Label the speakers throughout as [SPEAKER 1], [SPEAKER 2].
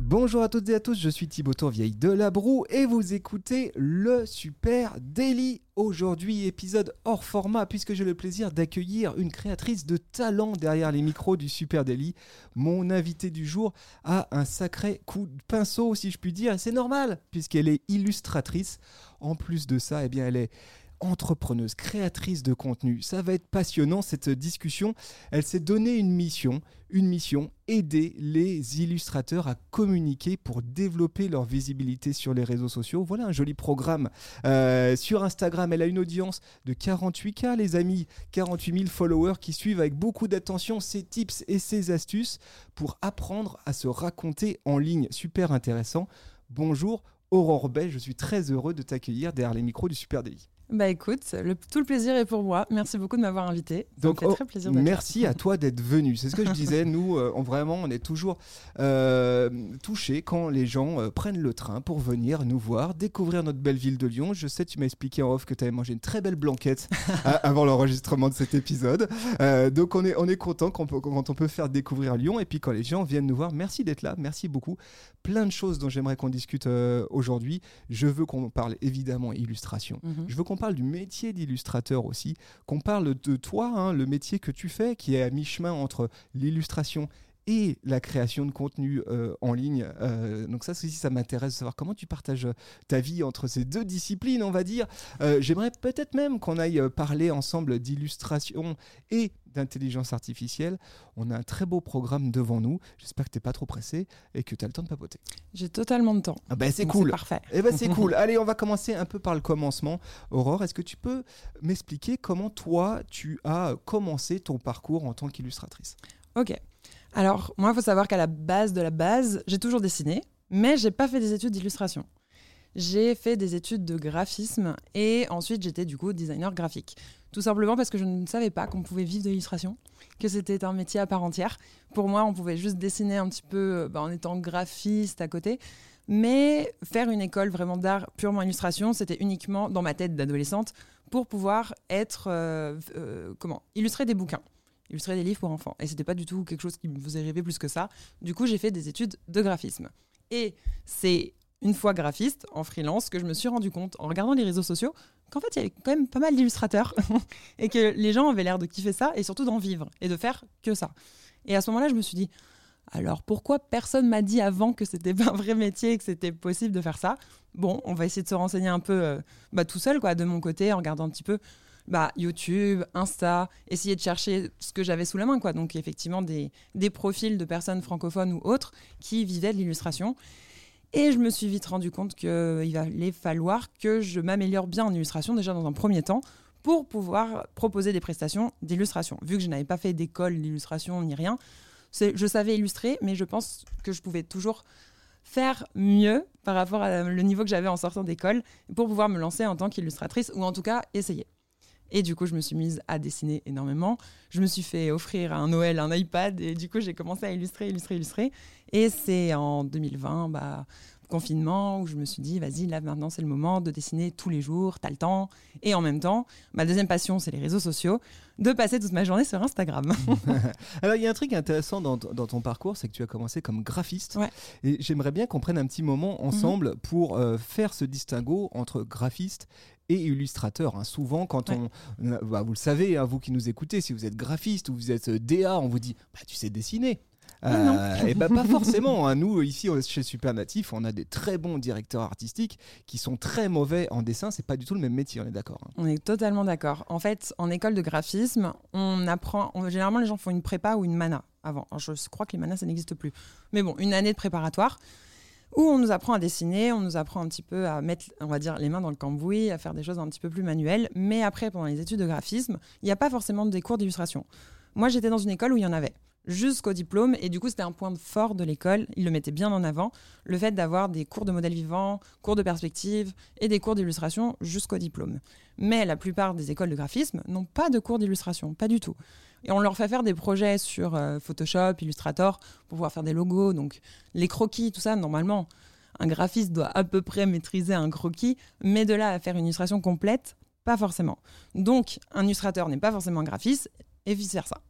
[SPEAKER 1] Bonjour à toutes et à tous, je suis Thibaut Tourvieille de La Broue et vous écoutez le Super Daily. Aujourd'hui, épisode hors format puisque j'ai le plaisir d'accueillir une créatrice de talent derrière les micros du Super Daily. Mon invité du jour a un sacré coup de pinceau, si je puis dire, et c'est normal puisqu'elle est illustratrice. En plus de ça, eh bien, elle est entrepreneuse, créatrice de contenu. Ça va être passionnant cette discussion. Elle s'est donné une mission, une mission, aider les illustrateurs à communiquer pour développer leur visibilité sur les réseaux sociaux. Voilà un joli programme. Euh, sur Instagram, elle a une audience de 48K, les amis, 48 000 followers qui suivent avec beaucoup d'attention ses tips et ses astuces pour apprendre à se raconter en ligne. Super intéressant. Bonjour. Aurore Bay, je suis très heureux de t'accueillir derrière les micros du Super Daily.
[SPEAKER 2] Bah écoute, le, tout le plaisir est pour moi. Merci beaucoup de m'avoir invité. Ça Donc, me fait très plaisir
[SPEAKER 1] merci à toi d'être venu. C'est ce que je disais. Nous, euh, on, vraiment, on est toujours euh, touchés quand les gens euh, prennent le train pour venir nous voir, découvrir notre belle ville de Lyon. Je sais, tu m'as expliqué en off que tu avais mangé une très belle blanquette avant l'enregistrement de cet épisode. donc, on est, on est content quand, quand on peut faire découvrir Lyon. Et puis, quand les gens viennent nous voir, merci d'être là. Merci beaucoup. Plein de choses dont j'aimerais qu'on discute aujourd'hui. Je veux qu'on parle évidemment illustration. Mhm. Je veux qu'on parle du métier d'illustrateur aussi, qu'on parle de toi, hein, le métier que tu fais, qui est à mi-chemin entre l'illustration et la création de contenu euh, en ligne. Euh, donc ça aussi, ça m'intéresse de savoir comment tu partages ta vie entre ces deux disciplines, on va dire. Euh, j'aimerais peut-être même qu'on aille parler ensemble d'illustration et d'intelligence artificielle. On a un très beau programme devant nous. J'espère que tu n'es pas trop pressé et que tu as le temps de papoter.
[SPEAKER 2] J'ai totalement de temps.
[SPEAKER 1] Ah ben c'est cool. parfait. Eh ben c'est cool. Allez, on va commencer un peu par le commencement. Aurore, est-ce que tu peux m'expliquer comment toi, tu as commencé ton parcours en tant qu'illustratrice?
[SPEAKER 2] Ok. Alors, moi, il faut savoir qu'à la base de la base, j'ai toujours dessiné, mais j'ai pas fait des études d'illustration. J'ai fait des études de graphisme et ensuite j'étais du coup designer graphique. Tout simplement parce que je ne savais pas qu'on pouvait vivre de l'illustration, que c'était un métier à part entière. Pour moi, on pouvait juste dessiner un petit peu euh, bah, en étant graphiste à côté. Mais faire une école vraiment d'art purement illustration, c'était uniquement dans ma tête d'adolescente pour pouvoir être, euh, euh, comment, illustrer des bouquins illustrer des livres pour enfants. Et c'était pas du tout quelque chose qui me faisait rêver plus que ça. Du coup, j'ai fait des études de graphisme. Et c'est une fois graphiste, en freelance, que je me suis rendu compte, en regardant les réseaux sociaux, qu'en fait, il y avait quand même pas mal d'illustrateurs et que les gens avaient l'air de kiffer ça et surtout d'en vivre et de faire que ça. Et à ce moment-là, je me suis dit, alors pourquoi personne m'a dit avant que c'était pas un vrai métier et que c'était possible de faire ça? Bon, on va essayer de se renseigner un peu euh, bah, tout seul, quoi, de mon côté, en regardant un petit peu bah, YouTube, Insta, essayer de chercher ce que j'avais sous la main. Donc effectivement des, des profils de personnes francophones ou autres qui vivaient de l'illustration. Et je me suis vite rendu compte qu'il allait falloir que je m'améliore bien en illustration déjà dans un premier temps pour pouvoir proposer des prestations d'illustration. Vu que je n'avais pas fait d'école d'illustration ni rien, je savais illustrer, mais je pense que je pouvais toujours faire mieux par rapport le niveau que j'avais en sortant d'école pour pouvoir me lancer en tant qu'illustratrice ou en tout cas essayer. Et du coup, je me suis mise à dessiner énormément. Je me suis fait offrir à un Noël un iPad et du coup, j'ai commencé à illustrer, illustrer, illustrer. Et c'est en 2020, bah, confinement, où je me suis dit, vas-y, là maintenant, c'est le moment de dessiner tous les jours, t'as le temps. Et en même temps, ma deuxième passion, c'est les réseaux sociaux, de passer toute ma journée sur Instagram.
[SPEAKER 1] Alors, il y a un truc intéressant dans, ton parcours, c'est que tu as commencé comme graphiste. Et j'aimerais bien qu'on prenne un petit moment ensemble mhm. pour euh, faire ce distinguo entre graphiste et illustrateur. Hein. Souvent, quand on, bah, vous le savez, hein, vous qui nous écoutez, si vous êtes graphiste ou vous êtes euh, DA, on vous dit, bah, tu sais dessiner. et ah euh, eh bah, pas forcément. Hein. Nous, ici, chez Supernatif, on a des très bons directeurs artistiques qui sont très mauvais en dessin. C'est pas du tout le même métier, on est d'accord.
[SPEAKER 2] On est totalement d'accord. En fait, en école de graphisme, on apprend. généralement, les gens font une prépa ou une mana avant. je crois que les manas, ça n'existe plus. Mais bon, une année de préparatoire où on nous apprend à dessiner, on nous apprend un petit peu à mettre, on va dire, les mains dans le cambouis, à faire des choses un petit peu plus manuelles. Mais après, pendant les études de graphisme, il n'y a pas forcément des cours d'illustration. Moi, j'étais dans une école où il y en avait jusqu'au diplôme. Et du coup, c'était un point fort de l'école. Il le mettait bien en avant. Le fait d'avoir des cours de modèle vivant, cours de perspective et des cours d'illustration jusqu'au diplôme. Mais la plupart des écoles de graphisme n'ont pas de cours d'illustration, pas du tout. Et on leur fait faire des projets sur euh, Photoshop, Illustrator, pour pouvoir faire des logos. Donc, les croquis, tout ça, normalement, un graphiste doit à peu près maîtriser un croquis, mais de là à faire une illustration complète, pas forcément. Donc, un illustrateur n'est pas forcément un graphiste, et vice-versa.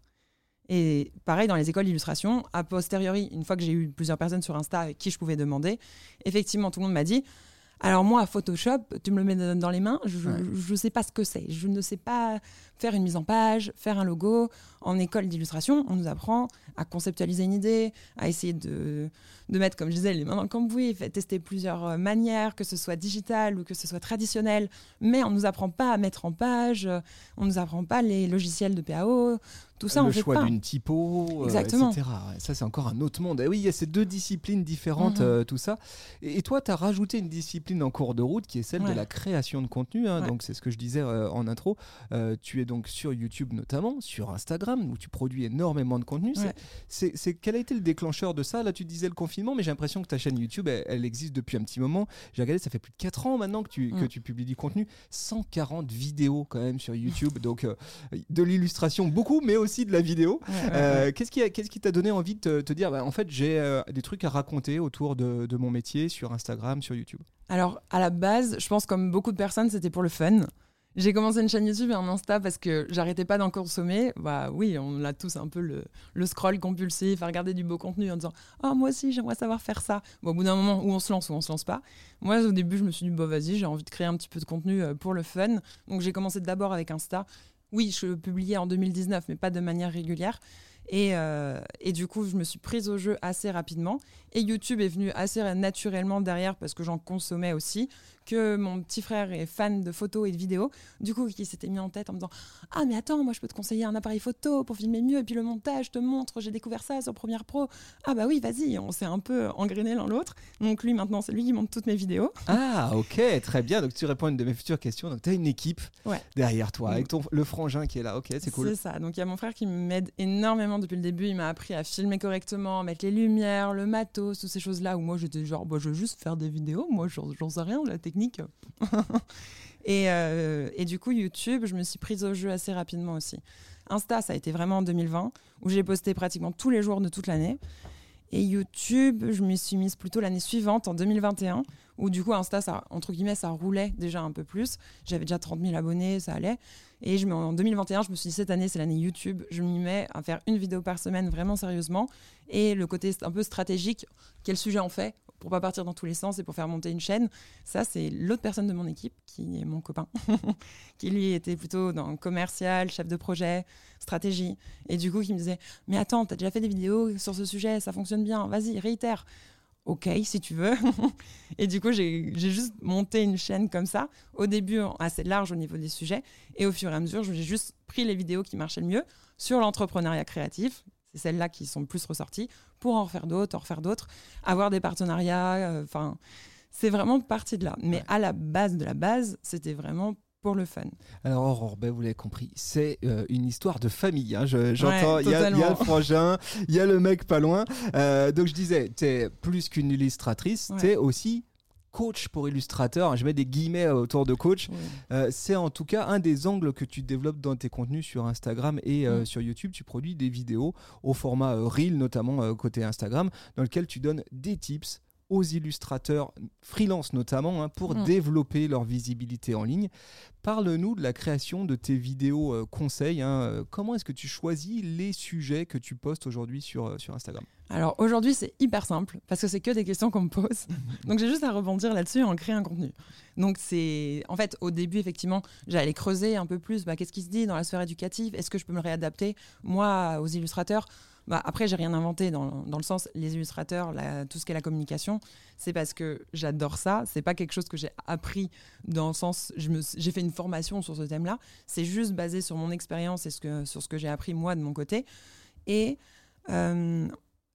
[SPEAKER 2] Et pareil dans les écoles d'illustration, a posteriori, une fois que j'ai eu plusieurs personnes sur Insta avec qui je pouvais demander, effectivement, tout le monde m'a dit alors moi, Photoshop, tu me le mets dans les mains, je ne sais pas ce que c'est. Je ne sais pas faire une mise en page, faire un logo. En école d'illustration, on nous apprend à conceptualiser une idée, à essayer de, de mettre, comme je disais, les mains dans le cambouis, tester plusieurs euh, manières, que ce soit digital ou que ce soit traditionnel. Mais on ne nous apprend pas à mettre en page, on ne nous apprend pas les logiciels de PAO, tout ça,
[SPEAKER 1] le
[SPEAKER 2] on
[SPEAKER 1] choix d'une typo, euh, etc. Ça, c'est encore un autre monde. Et oui, il y a ces deux disciplines différentes,
[SPEAKER 2] Mhm.
[SPEAKER 1] euh, tout ça. Et, et toi, tu as rajouté une discipline en cours de route qui est celle de la création de contenu. hein.
[SPEAKER 2] Ouais.
[SPEAKER 1] Donc, c'est ce que je disais euh, en intro. Euh, tu es donc sur YouTube notamment, sur Instagram, où tu produis énormément de contenu.
[SPEAKER 2] Ouais.
[SPEAKER 1] C'est- quel a été le déclencheur de ça? Là, tu disais le confinement, mais j'ai l'impression que ta chaîne YouTube, elle, elle existe depuis un petit moment. J'ai regardé, ça fait plus de 4 ans maintenant que tu, que
[SPEAKER 2] Mm.
[SPEAKER 1] tu publies du contenu. 140 vidéos quand même sur YouTube. donc, euh, de l'illustration, beaucoup, mais aussi de la vidéo.
[SPEAKER 2] Ouais, ouais,
[SPEAKER 1] Euh,
[SPEAKER 2] ouais.
[SPEAKER 1] Qu'est-ce qui, a- qu'est-ce qui t'a donné envie de te, te dire, bah, en fait, j'ai euh, des trucs à raconter autour de, de mon métier sur Instagram, sur YouTube?
[SPEAKER 2] Alors, à la base, je pense comme beaucoup de personnes, c'était pour le fun. J'ai commencé une chaîne YouTube et un Insta parce que j'arrêtais pas d'en consommer. Bah oui, on a tous un peu le, scroll compulsif, à regarder du beau contenu en disant Ah, moi aussi, j'aimerais savoir faire ça. Bon, au bout d'un moment, où on se lance ou on se lance pas. Moi, au début, je me suis dit Bah vas-y, j'ai envie de créer un petit peu de contenu euh, pour le fun. Donc, j'ai commencé d'abord avec Insta. Oui, je publiais en 2019, mais pas de manière régulière. Et, euh, et du coup, je me suis prise au jeu assez rapidement. Et YouTube est venu assez naturellement derrière parce que j'en consommais aussi. Que mon petit frère est fan de photos et de vidéos. Du coup, qui s'était mis en tête en me disant Ah, mais attends, moi je peux te conseiller un appareil photo pour filmer mieux. Et puis le montage, je te montre, j'ai découvert ça sur Premiere Pro. Ah, bah oui, vas-y, on s'est un peu engrainé l'un l'autre. Donc lui, maintenant, c'est lui qui monte toutes mes vidéos.
[SPEAKER 1] Ah, ok, très bien. Donc, tu réponds à une de mes futures questions. Donc, tu as une équipe
[SPEAKER 2] Ouais.
[SPEAKER 1] derrière toi,
[SPEAKER 2] Mm.
[SPEAKER 1] avec ton, le frangin qui est là. Ok, c'est cool.
[SPEAKER 2] C'est ça. Donc il y a mon frère qui m'aide énormément depuis le début. Il m'a appris à filmer correctement, mettre les lumières, le matos, toutes ces choses-là où moi j'étais genre, bah, je veux juste faire des vidéos. Moi, j'en j'en sais rien de la technique. et, euh, et du coup, YouTube, je me suis prise au jeu assez rapidement aussi. Insta, ça a été vraiment en 2020 où j'ai posté pratiquement tous les jours de toute l'année. Et YouTube, je me suis mise plutôt l'année suivante, en 2021, où du coup Insta, ça, entre guillemets, ça roulait déjà un peu plus. J'avais déjà 30 000 abonnés, ça allait. Et je, en 2021, je me suis dit, cette année, c'est l'année YouTube. Je m'y mets à faire une vidéo par semaine, vraiment sérieusement. Et le côté un peu stratégique, quel sujet on fait pour pas partir dans tous les sens et pour faire monter une chaîne. Ça, c'est l'autre personne de mon équipe, qui est mon copain, qui lui était plutôt dans commercial, chef de projet, stratégie. Et du coup, qui me disait, mais attends, t'as déjà fait des vidéos sur ce sujet, ça fonctionne bien, vas-y, réitère. Ok, si tu veux. et du coup, j'ai juste monté une chaîne comme ça, au début assez large au niveau des sujets, et au fur et à mesure, j'ai juste pris les vidéos qui marchaient le mieux sur l'entrepreneuriat créatif. C'est celles-là qui sont le plus ressorties pour en refaire d'autres, en refaire d'autres, avoir des partenariats. euh, Enfin, c'est vraiment parti de là. Mais
[SPEAKER 1] Ouais.
[SPEAKER 2] à la base de la base, c'était vraiment pour le fun.
[SPEAKER 1] Alors, Aurore, ben, vous l'avez compris, c'est euh, une histoire de famille. hein. Je- J'entends,
[SPEAKER 2] Ouais,
[SPEAKER 1] il y, a- y le frangin, il y a le mec pas loin. Euh, donc, je disais, tu es plus qu'une illustratrice,
[SPEAKER 2] Ouais.
[SPEAKER 1] tu es aussi coach pour illustrateur. Je mets des guillemets euh, autour de coach. Euh, c'est en tout cas un des angles que tu développes dans tes contenus sur Instagram et euh,
[SPEAKER 2] Mm.
[SPEAKER 1] sur YouTube. Tu produis des vidéos au format euh, Reel, notamment côté Instagram, dans lequel tu donnes des tips aux illustrateurs freelance notamment hein, pour
[SPEAKER 2] Mm.
[SPEAKER 1] développer leur visibilité en ligne. Parle-nous de la création de tes vidéos euh, conseils. hein. Euh, Comment est-ce que tu choisis les sujets que tu postes aujourd'hui sur, euh, sur Instagram?
[SPEAKER 2] Alors aujourd'hui, c'est hyper simple parce que c'est que des questions qu'on me pose. Donc j'ai juste à rebondir là-dessus et en créer un contenu. Donc c'est en fait au début effectivement, j'allais creuser un peu plus bah, qu'est-ce qui se dit dans la sphère éducative, est-ce que je peux me réadapter? Moi aux illustrateurs bah, après, j'ai rien inventé dans, dans le sens, les illustrateurs, tout ce qui est la communication, c'est parce que j'adore ça. C'est pas quelque chose que j'ai appris dans le sens, j'ai fait une formation sur ce thème-là. C'est juste basé sur mon expérience et sur ce que j'ai appris moi de mon côté. Et euh,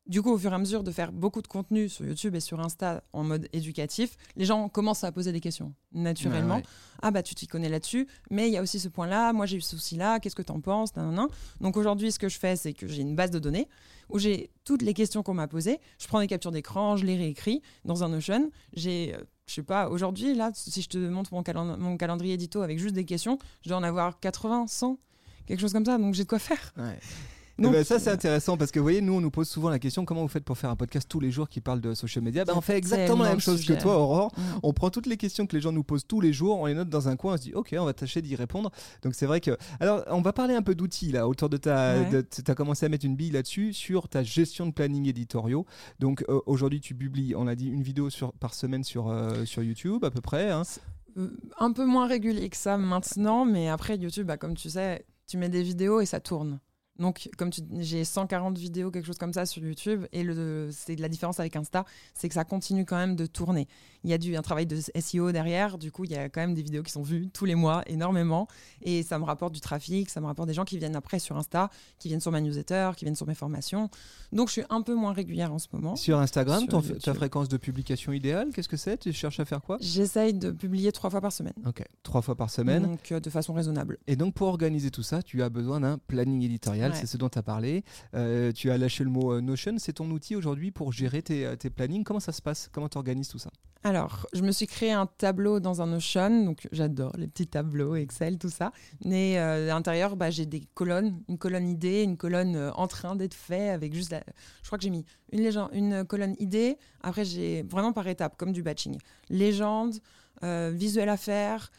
[SPEAKER 2] du coup, au fur et à mesure de faire beaucoup de contenu sur YouTube et sur Insta en mode éducatif, les gens commencent à poser des questions naturellement.
[SPEAKER 1] Ouais, ouais.
[SPEAKER 2] Ah bah tu t'y connais là-dessus, mais il y a aussi ce point-là, moi j'ai eu ce souci-là, qu'est-ce que t'en penses nanana. Donc aujourd'hui, ce que je fais, c'est que j'ai une base de données où j'ai toutes les questions qu'on m'a posées. Je prends des captures d'écran, je les réécris dans un Notion. J'ai, euh, je sais pas, aujourd'hui, là, si je te montre mon, mon calendrier édito avec juste des questions, je dois en avoir 80, 100, quelque chose comme ça, donc j'ai de quoi faire.
[SPEAKER 1] Ouais. Eh ben, ça c'est intéressant parce que vous voyez nous on nous pose souvent la question comment vous faites pour faire un podcast tous les jours qui parle de social media? Ben, on fait exactement la même chose que toi Aurore
[SPEAKER 2] Mm.
[SPEAKER 1] on prend toutes les questions que les gens nous posent tous les jours on les note dans un coin on se dit ok on va tâcher d'y répondre donc c'est vrai que alors on va parler un peu d'outils là autour de ta
[SPEAKER 2] Ouais.
[SPEAKER 1] tu as commencé à mettre une bille là-dessus sur ta gestion de planning éditoriaux donc euh, aujourd'hui tu publies on a dit une vidéo sur, par semaine sur, euh, sur YouTube à peu près hein.
[SPEAKER 2] Euh, un peu moins régulier que ça maintenant, mais après YouTube, bah, comme tu sais, tu mets des vidéos et ça tourne. Donc, comme tu j'ai 140 vidéos, quelque chose comme ça sur YouTube, et le, c'est la différence avec Insta, c'est que ça continue quand même de tourner. Il y a du, un travail de SEO derrière, du coup, il y a quand même des vidéos qui sont vues tous les mois, énormément, et ça me rapporte du trafic, ça me rapporte des gens qui viennent après sur Insta, qui viennent sur ma newsletter, qui viennent sur mes formations. Donc, je suis un peu moins régulière en ce moment.
[SPEAKER 1] sur Instagram
[SPEAKER 2] Sur
[SPEAKER 1] ton- ta fréquence de publication idéale qu'est-ce que c'est? Tu cherches à faire quoi?
[SPEAKER 2] J'essaye de publier trois fois par semaine,
[SPEAKER 1] ok trois fois par semaine
[SPEAKER 2] donc euh, de façon raisonnable.
[SPEAKER 1] Et donc pour organiser tout ça, tu as besoin d'un planning éditorial,
[SPEAKER 2] Ouais.
[SPEAKER 1] c'est ce dont tu as parlé. Euh, tu as lâché le mot euh, Notion, c'est ton outil aujourd'hui pour gérer tes, euh, tes plannings. Comment ça se passe? Comment tu organises tout ça?
[SPEAKER 2] Alors, je me suis créé un tableau dans un Notion, donc j'adore les petits tableaux, Excel, tout ça. Mais euh, à l'intérieur, bah, j'ai des colonnes, une colonne idée, une colonne euh, en train d'être fait, avec juste la... Je crois que j'ai mis une, légende, une colonne idée, après j'ai vraiment par étapes, comme du batching. Légende, visuel à faire,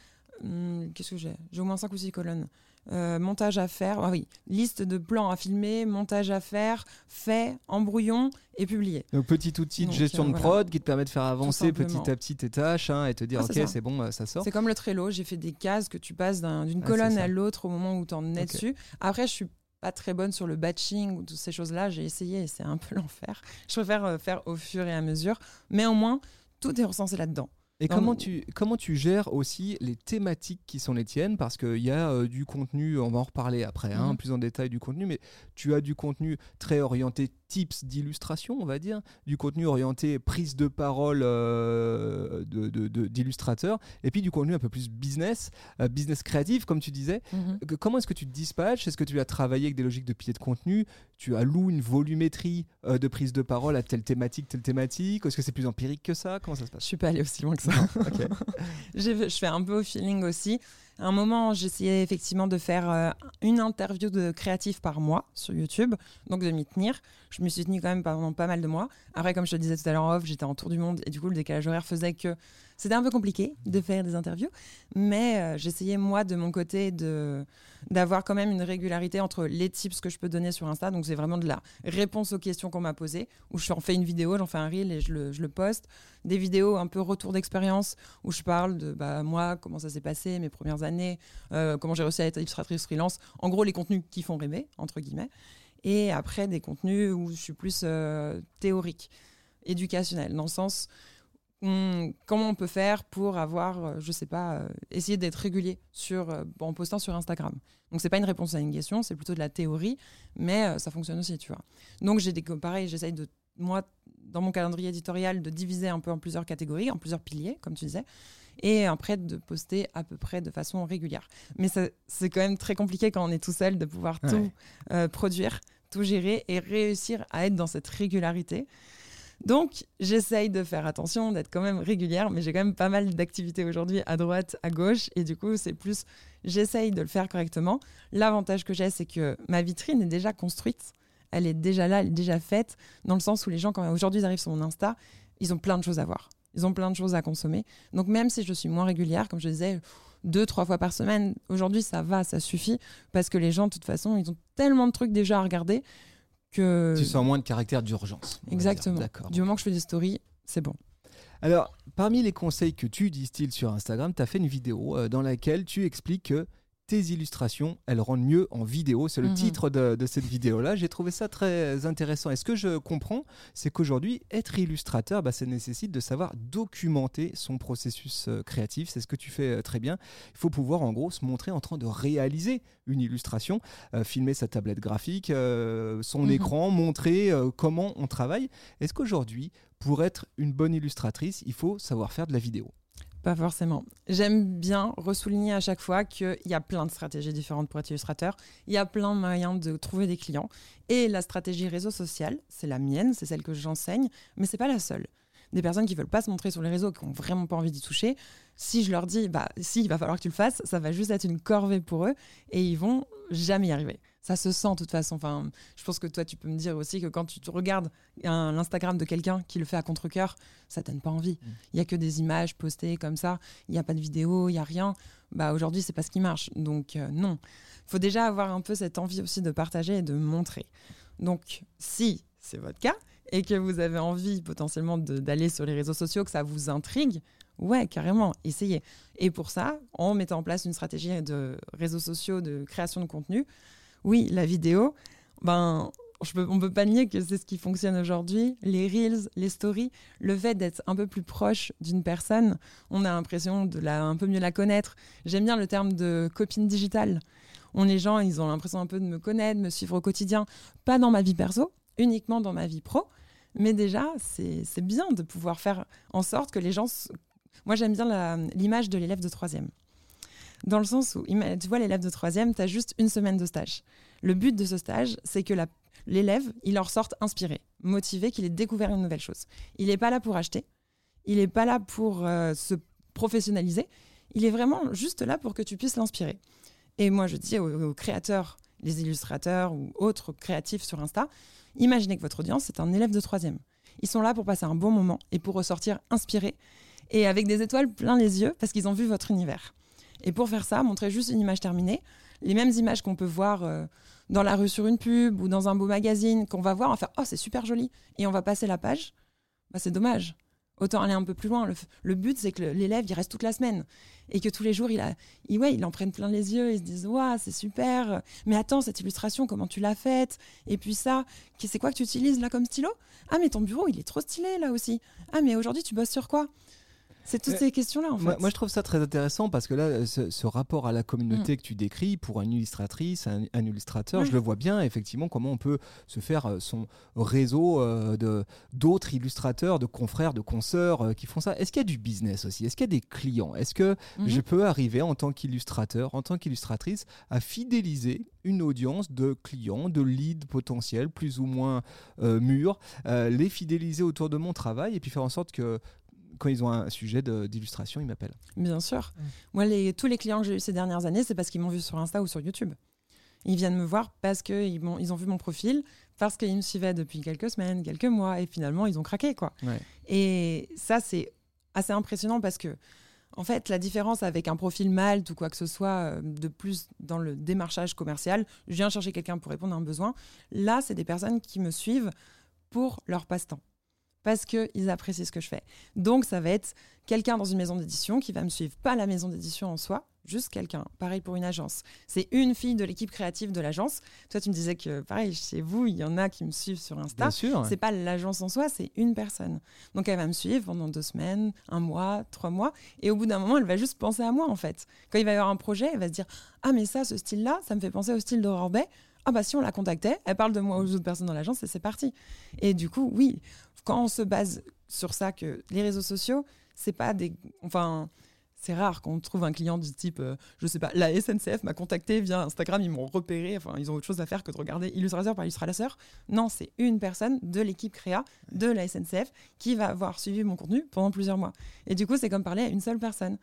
[SPEAKER 2] hum, qu'est-ce que j'ai? J'ai au moins 5 ou 6 colonnes. Euh, montage à faire, ah oui, liste de plans à filmer, montage à faire, fait, embrouillon et publié.
[SPEAKER 1] Donc petit outil de
[SPEAKER 2] Donc,
[SPEAKER 1] gestion
[SPEAKER 2] euh,
[SPEAKER 1] de
[SPEAKER 2] voilà.
[SPEAKER 1] prod qui te permet de faire avancer petit à petit tes tâches hein, et te dire
[SPEAKER 2] Ah,
[SPEAKER 1] ok c'est bon euh, ça sort.
[SPEAKER 2] C'est comme le Trello, j'ai fait des cases que tu passes d'un- d'une
[SPEAKER 1] Ah,
[SPEAKER 2] colonne à l'autre au moment où tu en es dessus. Après, je suis pas très bonne sur le batching ou toutes ces choses-là. J'ai essayé et c'est un peu l'enfer. Je préfère faire au fur et à mesure. Mais au moins, tout est recensé là-dedans.
[SPEAKER 1] Et
[SPEAKER 2] Non,
[SPEAKER 1] comment
[SPEAKER 2] mais-
[SPEAKER 1] tu, comment tu gères aussi les thématiques qui sont les tiennes? Parce qu'il y a euh, du contenu, on va en reparler après, hein,
[SPEAKER 2] Mhm.
[SPEAKER 1] plus en détail du contenu, mais tu as du contenu très orienté tips d'illustration, on va dire, du contenu orienté prise de parole euh, de- de- de- d'illustrateur, et puis du contenu un peu plus business, euh, business créatif, comme tu disais. Que- Comment est-ce que tu te dispatches? Est-ce que tu as travaillé avec des logiques de pilier de contenu? Tu alloues une volumétrie euh, de prise de parole à telle thématique, telle thématique? Est-ce que c'est plus empirique que ça? Comment ça se
[SPEAKER 2] Je
[SPEAKER 1] passe
[SPEAKER 2] suis pas allée aussi loin que ça. Je fais un peu au feeling aussi. À un moment, j'essayais effectivement de faire euh, une interview de créatif par mois sur YouTube, donc de m'y tenir. Je me suis tenue quand même pendant pas mal de mois. Après, comme je te disais tout à l'heure off, j'étais en tour du monde et du coup, le décalage horaire faisait que c'était un peu compliqué de faire des interviews. Mais euh, j'essayais, moi, de mon côté, de d'avoir quand même une régularité entre les tips que je peux donner sur Insta. Donc, c'est vraiment de la réponse aux questions qu'on m'a posées, où je en fais une vidéo, j'en fais un reel et je le, je le poste. Des vidéos un peu retour d'expérience, où je parle de bah, moi, comment ça s'est passé, mes premières années, euh, comment j'ai réussi à être illustratrice freelance. En gros, les contenus qui font rêver, entre guillemets. Et après, des contenus où je suis plus euh, théorique, éducationnel, dans le sens comment on peut faire pour avoir, euh, je sais pas, euh, essayer d'être régulier sur, euh, en postant sur Instagram. Donc c'est pas une réponse à une question, c'est plutôt de la théorie, mais euh, ça fonctionne aussi, tu vois. Donc j'ai des pareil, j'essaye de moi dans mon calendrier éditorial de diviser un peu en plusieurs catégories, en plusieurs piliers, comme tu disais, et après de poster à peu près de façon régulière. Mais c'est quand même très compliqué quand on est tout seul de pouvoir
[SPEAKER 1] Ouais.
[SPEAKER 2] tout produire, tout gérer et réussir à être dans cette régularité. Donc, j'essaye de faire attention, d'être quand même régulière, mais j'ai quand même pas mal d'activités aujourd'hui à droite, à gauche, et du coup, c'est plus, j'essaye de le faire correctement. L'avantage que j'ai, c'est que ma vitrine est déjà construite, elle est déjà là, elle est déjà faite, dans le sens où les gens, quand aujourd'hui ils arrivent sur mon Insta, ils ont plein de choses à voir, ils ont plein de choses à consommer. Donc, même si je suis moins régulière, comme je disais, deux, trois fois par semaine, aujourd'hui, ça va, ça suffit, parce que les gens, de toute façon, ils ont tellement de trucs déjà à regarder que.
[SPEAKER 1] Tu sens moins de caractère d'urgence.
[SPEAKER 2] Exactement.
[SPEAKER 1] D'accord.
[SPEAKER 2] Du moment que je fais des stories, c'est bon.
[SPEAKER 1] Alors, parmi les conseils que tu distilles sur Instagram, tu as fait une vidéo euh, dans laquelle tu expliques que tes illustrations, elles rendent mieux en vidéo. C'est le
[SPEAKER 2] Mhm.
[SPEAKER 1] titre de, de cette vidéo-là. J'ai trouvé ça très intéressant. Et ce que je comprends, c'est qu'aujourd'hui, être illustrateur, bah, ça nécessite de savoir documenter son processus euh, créatif. C'est ce que tu fais euh, très bien. Il faut pouvoir, en gros, se montrer en train de réaliser une illustration, euh, filmer sa tablette graphique, euh, son
[SPEAKER 2] Mhm.
[SPEAKER 1] écran, montrer euh, comment on travaille. Est-ce qu'aujourd'hui, pour être une bonne illustratrice, il faut savoir faire de la vidéo?
[SPEAKER 2] Pas forcément. J'aime bien ressouligner à chaque fois qu'il y a plein de stratégies différentes pour être illustrateur. Il y a plein de moyens de trouver des clients. Et la stratégie réseau social, c'est la mienne, c'est celle que j'enseigne, mais c'est pas la seule. Des personnes qui veulent pas se montrer sur les réseaux, qui ont vraiment pas envie d'y toucher, si je leur dis, bah, si, il va falloir que tu le fasses, ça va juste être une corvée pour eux et ils vont jamais y arriver. Ça se sent de toute façon. Enfin, je pense que toi, tu peux me dire aussi que quand tu, regardes l'Instagram de quelqu'un qui le fait à contre-coeur, ça donne pas envie. Mm. Il y a que des images postées comme ça. Il n'y a pas de vidéo, il y a rien. Bah aujourd'hui, c'est pas ce qui marche. Donc euh, non. Il faut déjà avoir un peu cette envie aussi de partager et de montrer. Donc si c'est votre cas et que vous avez envie potentiellement d'aller sur les réseaux sociaux, que ça vous intrigue, Ouais, carrément, essayez. Et pour ça, en mettant en place une stratégie de réseaux sociaux, de création de contenu, oui, la vidéo, ben, on ne peut pas nier que c'est ce qui fonctionne aujourd'hui. Les reels, les stories, le fait d'être un peu plus proche d'une personne, on a l'impression de la, un peu mieux la connaître. J'aime bien le terme de copine digitale. On, les gens, ils ont l'impression un peu de me connaître, de me suivre au quotidien, pas dans ma vie perso, uniquement dans ma vie pro. Mais déjà, c'est bien de pouvoir faire en sorte que les gens moi, j'aime bien l'image de l'élève de troisième. Dans le sens où, tu vois, l'élève de troisième, tu as juste une semaine de stage. Le but de ce stage, c'est que l'élève, il en ressorte inspiré, motivé, qu'il ait découvert une nouvelle chose. Il n'est pas là pour acheter, il n'est pas là pour euh, se professionnaliser, il est vraiment juste là pour que tu puisses l'inspirer. Et moi, je dis aux, aux, créateurs, les illustrateurs ou autres créatifs sur Insta, imaginez que votre audience, c'est un élève de troisième. Ils sont là pour passer un bon moment et pour ressortir inspirés et avec des étoiles plein les yeux parce qu'ils ont vu votre univers. Et pour faire ça, montrer juste une image terminée, les mêmes images qu'on peut voir euh, dans la rue sur une pub ou dans un beau magazine, qu'on va voir, on va faire Oh, c'est super joli, et on va passer la page, bah, c'est dommage. Autant aller un peu plus loin. Le, but, c'est que l'élève, il reste toute la semaine. Et que tous les jours, il, a, ouais, il en prenne plein les yeux. Il se dise Waouh, c'est super. Mais attends, cette illustration, comment tu l'as faite? Et puis ça, c'est quoi que tu utilises là comme stylo? Ah, mais ton bureau, il est trop stylé là aussi. Ah, mais aujourd'hui, tu bosses sur quoi? C'est toutes ces questions-là, en fait.
[SPEAKER 1] Moi, je trouve ça très intéressant parce que là, ce, rapport à la communauté mm. que tu décris pour une illustratrice, un, illustrateur, je le vois bien, effectivement, comment on peut se faire euh, son réseau euh, de d'autres illustrateurs, de confrères, de consoeurs euh, qui font ça. Est-ce qu'il y a du business aussi? Est-ce qu'il y a des clients? Est-ce que mm-hmm. je peux arriver en tant qu'illustrateur, en tant qu'illustratrice, à fidéliser une audience de clients, de leads potentiels, plus ou moins mûrs, les fidéliser autour de mon travail et puis faire en sorte que quand ils ont un sujet d'illustration, ils m'appellent.
[SPEAKER 2] Bien sûr. Moi, les, tous les clients que j'ai eu ces dernières années, c'est parce qu'ils m'ont vu sur Insta ou sur YouTube. Ils viennent me voir parce qu'ils ils ont vu mon profil, parce qu'ils me suivaient depuis quelques semaines, quelques mois, et finalement, ils ont craqué. quoi. Et ça, c'est assez impressionnant parce que, en fait, la différence avec un profil Malte ou quoi que ce soit euh, de plus dans le démarchage commercial, je viens chercher quelqu'un pour répondre à un besoin. Là, c'est des personnes qui me suivent pour leur passe-temps parce qu'ils apprécient ce que je fais. Donc ça va être quelqu'un dans une maison d'édition qui va me suivre, pas la maison d'édition en soi, juste quelqu'un. Pareil pour une agence. C'est une fille de l'équipe créative de l'agence. Toi, tu me disais que, pareil, chez vous, il y en a qui me suivent sur Insta. Bien sûr. C'est pas l'agence en soi, c'est une personne. Donc, elle va me suivre pendant deux semaines, un mois, trois mois. Et au bout d'un moment, elle va juste penser à moi, en fait. Quand il va y avoir un projet, elle va se dire Ah, mais ça, ce style-là, ça me fait penser au style d'Aurore Bay. Ah, bah, si on la contactait, elle parle de moi aux autres personnes dans l'agence et c'est parti. Et du coup, oui, quand on se base sur ça, que les réseaux sociaux, c'est pas des. Enfin, c'est rare qu'on trouve un client du type, euh, je sais pas, la SNCF m'a contacté via Instagram, ils m'ont repéré, enfin, ils ont autre chose à faire que de regarder illustrateur par illustrateur. Non, c'est une personne de l'équipe créa de la SNCF qui va avoir suivi mon contenu pendant plusieurs mois. Et du coup, c'est comme parler à une seule personne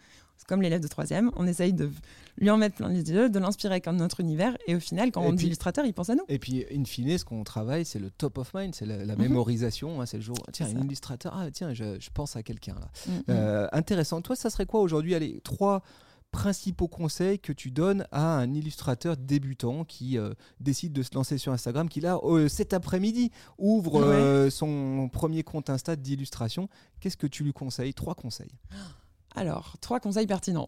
[SPEAKER 2] comme l'élève de troisième, on essaye de lui en mettre plein les yeux, de l'inspirer avec notre univers, et au final, quand on dit illustrateur, il pense à nous.
[SPEAKER 1] Et puis, in fine, ce qu'on travaille, c'est le top of mind, c'est la, mhm. mémorisation. Hein, c'est le jour, tiens, un illustrateur, ah tiens, je, pense à quelqu'un là. Mhm. Euh, intéressant. Toi, ça serait quoi aujourd'hui Allez, trois principaux conseils que tu donnes à un illustrateur débutant qui euh, décide de se lancer sur Instagram, qui là, euh, cet après-midi, ouvre son premier compte Insta d'illustration? Qu'est-ce que tu lui conseilles? Trois conseils.
[SPEAKER 2] Alors, trois conseils pertinents.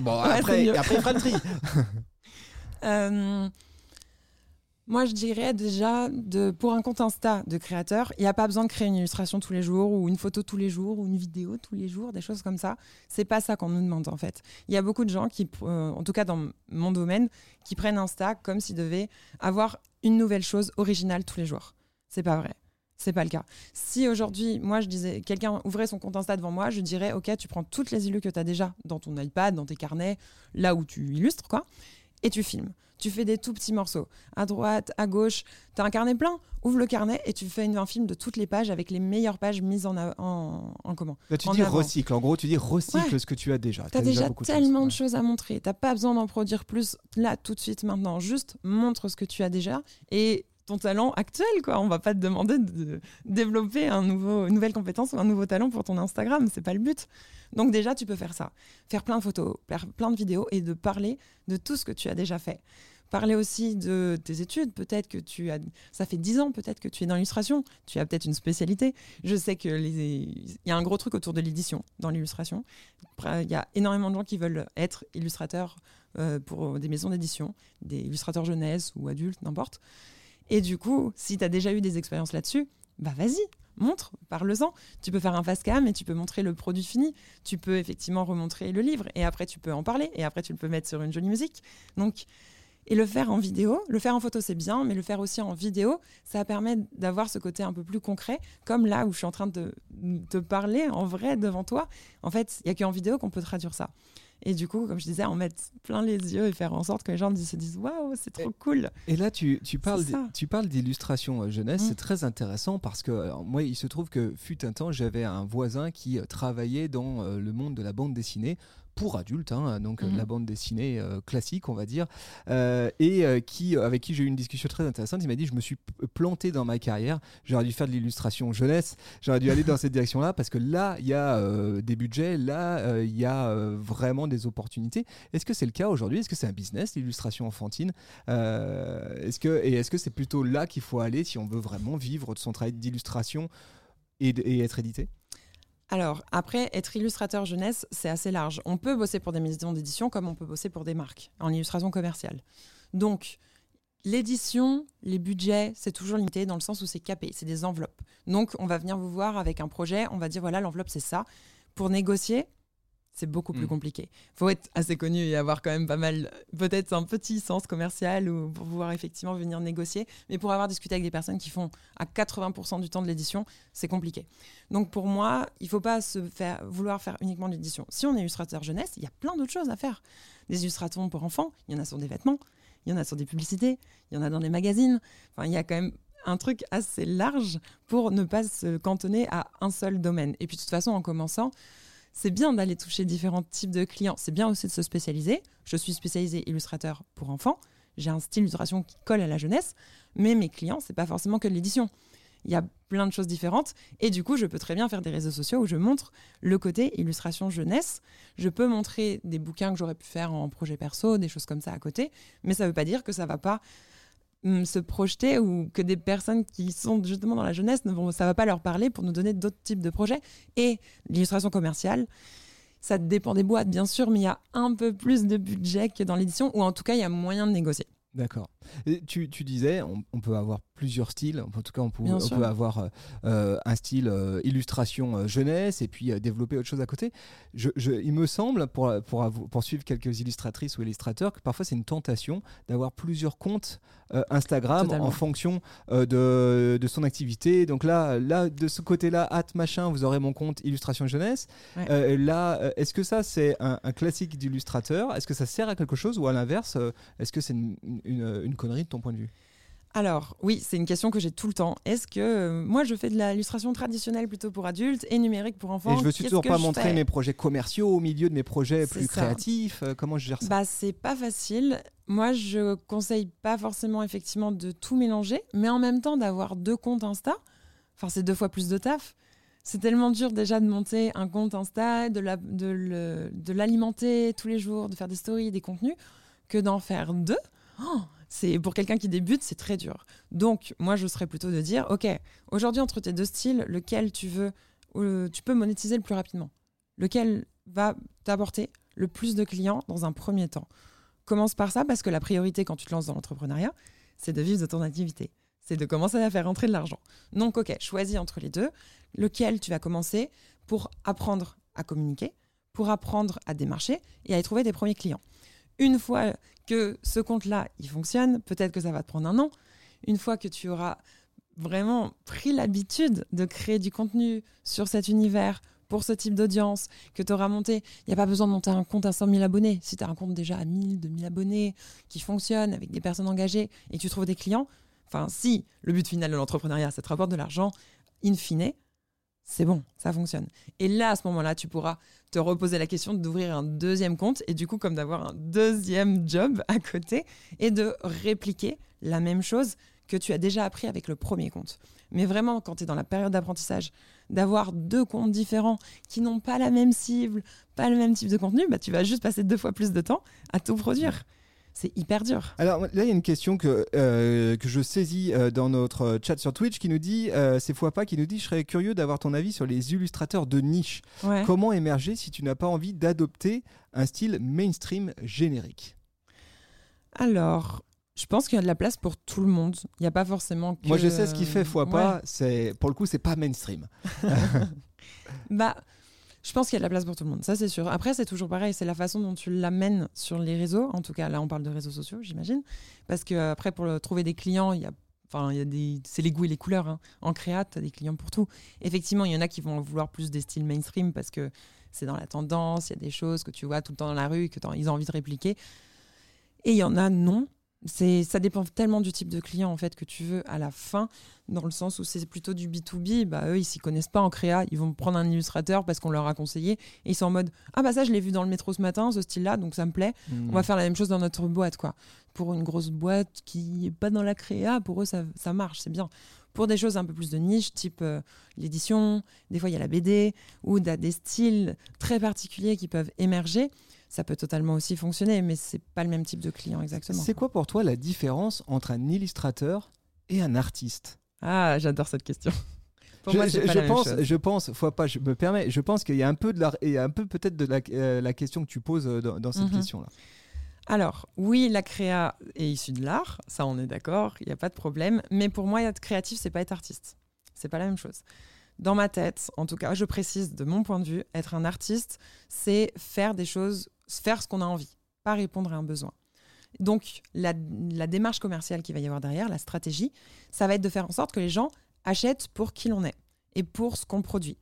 [SPEAKER 1] bon, après, après.
[SPEAKER 2] Euh, moi, je dirais déjà, de, pour un compte Insta de créateur, il n'y a pas besoin de créer une illustration tous les jours, ou une photo tous les jours, ou une vidéo tous les jours, des choses comme ça. C'est pas ça qu'on nous demande, en fait. Il y a beaucoup de gens qui, euh, en tout cas dans mon domaine, qui prennent Insta comme s'ils devaient avoir une nouvelle chose originale tous les jours. C'est pas vrai. C'est pas le cas. Si aujourd'hui, moi, je disais, quelqu'un ouvrait son compte Insta devant moi, je dirais, OK, tu prends toutes les illus que tu as déjà dans ton iPad, dans tes carnets, là où tu illustres, quoi. et tu filmes. Tu fais des tout petits morceaux, à droite, à gauche. Tu as un carnet plein, ouvre le carnet et tu fais une- un film de toutes les pages avec les meilleures pages mises en, a- en, en comment
[SPEAKER 1] Là, tu
[SPEAKER 2] En
[SPEAKER 1] dis
[SPEAKER 2] avant.
[SPEAKER 1] recycle. En gros, tu dis recycle
[SPEAKER 2] Ouais.
[SPEAKER 1] ce que tu as déjà.
[SPEAKER 2] T'as déjà
[SPEAKER 1] beaucoup
[SPEAKER 2] tellement de
[SPEAKER 1] choses.
[SPEAKER 2] choses à montrer. T'as pas besoin d'en produire plus là, tout de suite, maintenant. Juste montre ce que tu as déjà et ton talent actuel, quoi. On va pas te demander de développer un nouveau, une nouvelle compétence ou un nouveau talent pour ton Instagram. C'est pas le but. Donc déjà, tu peux faire ça. Faire plein de photos, faire plein de vidéos et de parler de tout ce que tu as déjà fait. Parler aussi de tes études. Peut-être que tu as, ça fait 10 ans, peut-être que tu es dans l'illustration. Tu as peut-être une spécialité. Je sais que les, il y a un gros truc autour de l'édition dans l'illustration. Il y a énormément de gens qui veulent être illustrateurs euh, pour des maisons d'édition, des illustrateurs jeunesse ou adultes, n'importe. Et du coup, si tu as déjà eu des expériences là-dessus, bah vas-y, montre, parle-en. Tu peux faire un face cam et tu peux montrer le produit fini. Tu peux effectivement remontrer le livre et après tu peux en parler et après tu le peux mettre sur une jolie musique. Donc, et le faire en vidéo, le faire en photo c'est bien, mais le faire aussi en vidéo, ça permet d'avoir ce côté un peu plus concret, comme là où je suis en train de te parler en vrai devant toi. En fait, il n'y a qu'en vidéo qu'on peut traduire ça. Et du coup, comme je disais, en mettre plein les yeux et faire en sorte que les gens se disent waouh, c'est trop cool.
[SPEAKER 1] Et là, tu, tu parles, tu parles d'illustration euh, jeunesse,
[SPEAKER 2] Mm.
[SPEAKER 1] c'est très intéressant parce que alors, moi, il se trouve que fut un temps, j'avais un voisin qui euh, travaillait dans euh, le monde de la bande dessinée pour adultes, hein, donc
[SPEAKER 2] Mhm.
[SPEAKER 1] la bande dessinée euh, classique, on va dire, euh, et qui, avec qui j'ai eu une discussion très intéressante. Il m'a dit Je me suis planté dans ma carrière, j'aurais dû faire de l'illustration jeunesse, j'aurais dû aller dans cette direction-là parce que là, il y a des budgets, là, il y a vraiment des opportunités. Est-ce que c'est le cas aujourd'hui? Est-ce que c'est un business, l'illustration enfantine? Euh, Est-ce que, et est-ce que c'est plutôt là qu'il faut aller si on veut vraiment vivre de son travail d'illustration et être édité?
[SPEAKER 2] Alors, après, être illustrateur jeunesse, c'est assez large. On peut bosser pour des maisons d'édition comme on peut bosser pour des marques en illustration commerciale. Donc, l'édition, les budgets, c'est toujours limité dans le sens où c'est capé, c'est des enveloppes. Donc, on va venir vous voir avec un projet, on va dire voilà, l'enveloppe, c'est ça. Pour négocier, c'est beaucoup plus
[SPEAKER 1] Mm.
[SPEAKER 2] compliqué. Il faut être assez connu et avoir quand même pas mal, peut-être un petit sens commercial ou pour pouvoir effectivement venir négocier. Mais pour avoir discuté avec des personnes qui font à 80% du temps de l'édition, c'est compliqué. Donc pour moi, il ne faut pas se faire, vouloir faire uniquement de l'édition. Si on est illustrateur jeunesse, il y a plein d'autres choses à faire. Des illustrations pour enfants, il y en a sur des vêtements, il y en a sur des publicités, il y en a dans des magazines. Enfin, il y a quand même un truc assez large pour ne pas se cantonner à un seul domaine. Et puis de toute façon, en commençant, c'est bien d'aller toucher différents types de clients. C'est bien aussi de se spécialiser. Je suis spécialisée illustrateur pour enfants. J'ai un style d'illustration qui colle à la jeunesse, mais mes clients, c'est pas forcément que de l'édition. Il y a plein de choses différentes et du coup, je peux très bien faire des réseaux sociaux où je montre le côté illustration jeunesse. Je peux montrer des bouquins que j'aurais pu faire en projet perso, des choses comme ça à côté, mais ça veut pas dire que ça va pas se projeter ou que des personnes qui sont justement dans la jeunesse ne vont ça va pas leur parler pour nous donner d'autres types de projets et l'illustration commerciale ça dépend des boîtes bien sûr mais il y a un peu plus de budget que dans l'édition ou en tout cas il y a moyen de négocier
[SPEAKER 1] D'accord. Et Tu, tu disais, on, on peut avoir plusieurs styles. En tout cas, on peut, on peut avoir euh, euh, un style euh, illustration jeunesse et puis développer autre chose à côté. Je, je- il me semble, pour, pour, pour suivre quelques illustratrices ou illustrateurs, que parfois c'est une tentation d'avoir plusieurs comptes Instagram
[SPEAKER 2] Totalement.
[SPEAKER 1] en fonction de, de son activité. Donc là, là de ce côté-là, hâte machin, vous aurez mon compte illustration jeunesse.
[SPEAKER 2] Ouais.
[SPEAKER 1] Là, est-ce que ça c'est un, un classique d'illustrateur? Est-ce que ça sert à quelque chose? Ou à l'inverse Est-ce que c'est une, une- une connerie de ton point de vue?
[SPEAKER 2] Alors oui c'est une question que j'ai tout le temps est-ce que euh, moi je fais de l'illustration traditionnelle plutôt pour adultes et numérique pour enfants?
[SPEAKER 1] Et je veux toujours pas montrer mes projets commerciaux au milieu de mes projets plus
[SPEAKER 2] ça.
[SPEAKER 1] créatifs. Euh, comment je gère ça?
[SPEAKER 2] Bah, c'est pas facile. Moi, je conseille pas forcément effectivement de tout mélanger, mais en même temps d'avoir deux comptes Insta. Enfin, c'est deux fois plus de taf. C'est tellement dur déjà de monter un compte Insta, de la- de le- de l'alimenter tous les jours, de faire des stories, des contenus, que d'en faire deux. Oh, c'est pour quelqu'un qui débute, c'est très dur. Donc, moi, je serais plutôt de dire, ok, aujourd'hui entre tes deux styles, lequel tu veux, euh, tu peux monétiser le plus rapidement? Lequel va t'apporter le plus de clients dans un premier temps? Commence par ça parce que la priorité quand tu te lances dans l'entrepreneuriat, c'est de vivre de ton activité. C'est de commencer à faire rentrer de l'argent. Donc, ok, choisis entre les deux lequel tu vas commencer pour apprendre à communiquer, pour apprendre à démarcher et à y trouver des premiers clients? Une fois que ce compte-là, il fonctionne, peut-être que ça va te prendre un an. Une fois que tu auras vraiment pris l'habitude de créer du contenu sur cet univers pour ce type d'audience que tu auras monté. Il n'y a pas besoin de monter un compte à 100 000 abonnés. Si tu as un compte déjà à 1000, 2000 abonnés qui fonctionne avec des personnes engagées et tu trouves des clients, enfin, si le but final de l'entrepreneuriat, c'est de rapporter de l'argent, in fine, c'est bon, ça fonctionne. Et là, à ce moment-là, tu pourras te reposer la question d'ouvrir un deuxième compte et du coup, comme d'avoir un deuxième job à côté et de répliquer la même chose que tu as déjà appris avec le premier compte. Mais vraiment, quand tu es dans la période d'apprentissage, d'avoir deux comptes différents qui n'ont pas la même cible, pas le même type de contenu, bah, tu vas juste passer deux fois plus de temps à tout produire. C'est hyper dur.
[SPEAKER 1] Alors là, il y a une question que, euh, que je saisis euh, dans notre chat sur Twitch qui nous dit, euh, c'est pas qui nous dit, je serais curieux d'avoir ton avis sur les illustrateurs de niche.
[SPEAKER 2] Ouais.
[SPEAKER 1] Comment émerger si tu n'as pas envie d'adopter un style mainstream générique?
[SPEAKER 2] Alors, je pense qu'il y a de la place pour tout le monde. Il n'y a pas forcément que...
[SPEAKER 1] Moi, je sais ce qui fait fois
[SPEAKER 2] Ouais.
[SPEAKER 1] pas. C'est pour le coup, c'est pas mainstream.
[SPEAKER 2] Bah, je pense qu'il y a de la place pour tout le monde, ça c'est sûr. Après, c'est toujours pareil, c'est la façon dont tu l'amènes sur les réseaux. En tout cas, là, on parle de réseaux sociaux, j'imagine. Parce que euh, après, pour trouver des clients, il y a. Y a des, c'est les goûts et les couleurs. hein. En créa, tu as des clients pour tout. Effectivement, il y en a qui vont vouloir plus des styles mainstream parce que c'est dans la tendance, il y a des choses que tu vois tout le temps dans la rue que ils ont envie de répliquer. Et il y en a non. C'est, ça dépend tellement du type de client en fait que tu veux à la fin, dans le sens où c'est plutôt du B2B, bah eux ils s'y connaissent pas en créa, ils vont prendre un illustrateur parce qu'on leur a conseillé. Et ils sont en mode ah bah ça je l'ai vu dans le métro ce matin, ce style-là, donc ça me plaît, on va faire la même chose dans notre boîte quoi. Pour une grosse boîte qui est pas dans la créa, pour eux ça, ça marche, c'est bien. Pour des choses un peu plus de niche, type euh, l'édition, des fois il y a la BD, ou des styles très particuliers qui peuvent émerger, ça peut totalement aussi fonctionner, mais c'est pas le même type de client exactement.
[SPEAKER 1] C'est quoi pour toi la différence entre un illustrateur et un artiste?
[SPEAKER 2] Ah, j'adore cette question. Pour
[SPEAKER 1] je,
[SPEAKER 2] moi,
[SPEAKER 1] je-
[SPEAKER 2] pas
[SPEAKER 1] je
[SPEAKER 2] la même
[SPEAKER 1] pense,
[SPEAKER 2] chose.
[SPEAKER 1] je pense, faut pas, je me permets, je pense qu'il y a un peu de la, il y a un peu peut-être de la, euh, la question que tu poses euh, dans, dans cette
[SPEAKER 2] Mhm.
[SPEAKER 1] question-là.
[SPEAKER 2] Alors, oui, la créa est issue de l'art, ça on est d'accord, il n'y a pas de problème. Mais pour moi, être créatif, c'est pas être artiste. C'est pas la même chose. Dans ma tête, en tout cas, je précise de mon point de vue, être un artiste, c'est faire des choses, faire ce qu'on a envie, pas répondre à un besoin. Donc, la, démarche commerciale qu'il va y avoir derrière, la stratégie, ça va être de faire en sorte que les gens achètent pour qui l'on est et pour ce qu'on produit.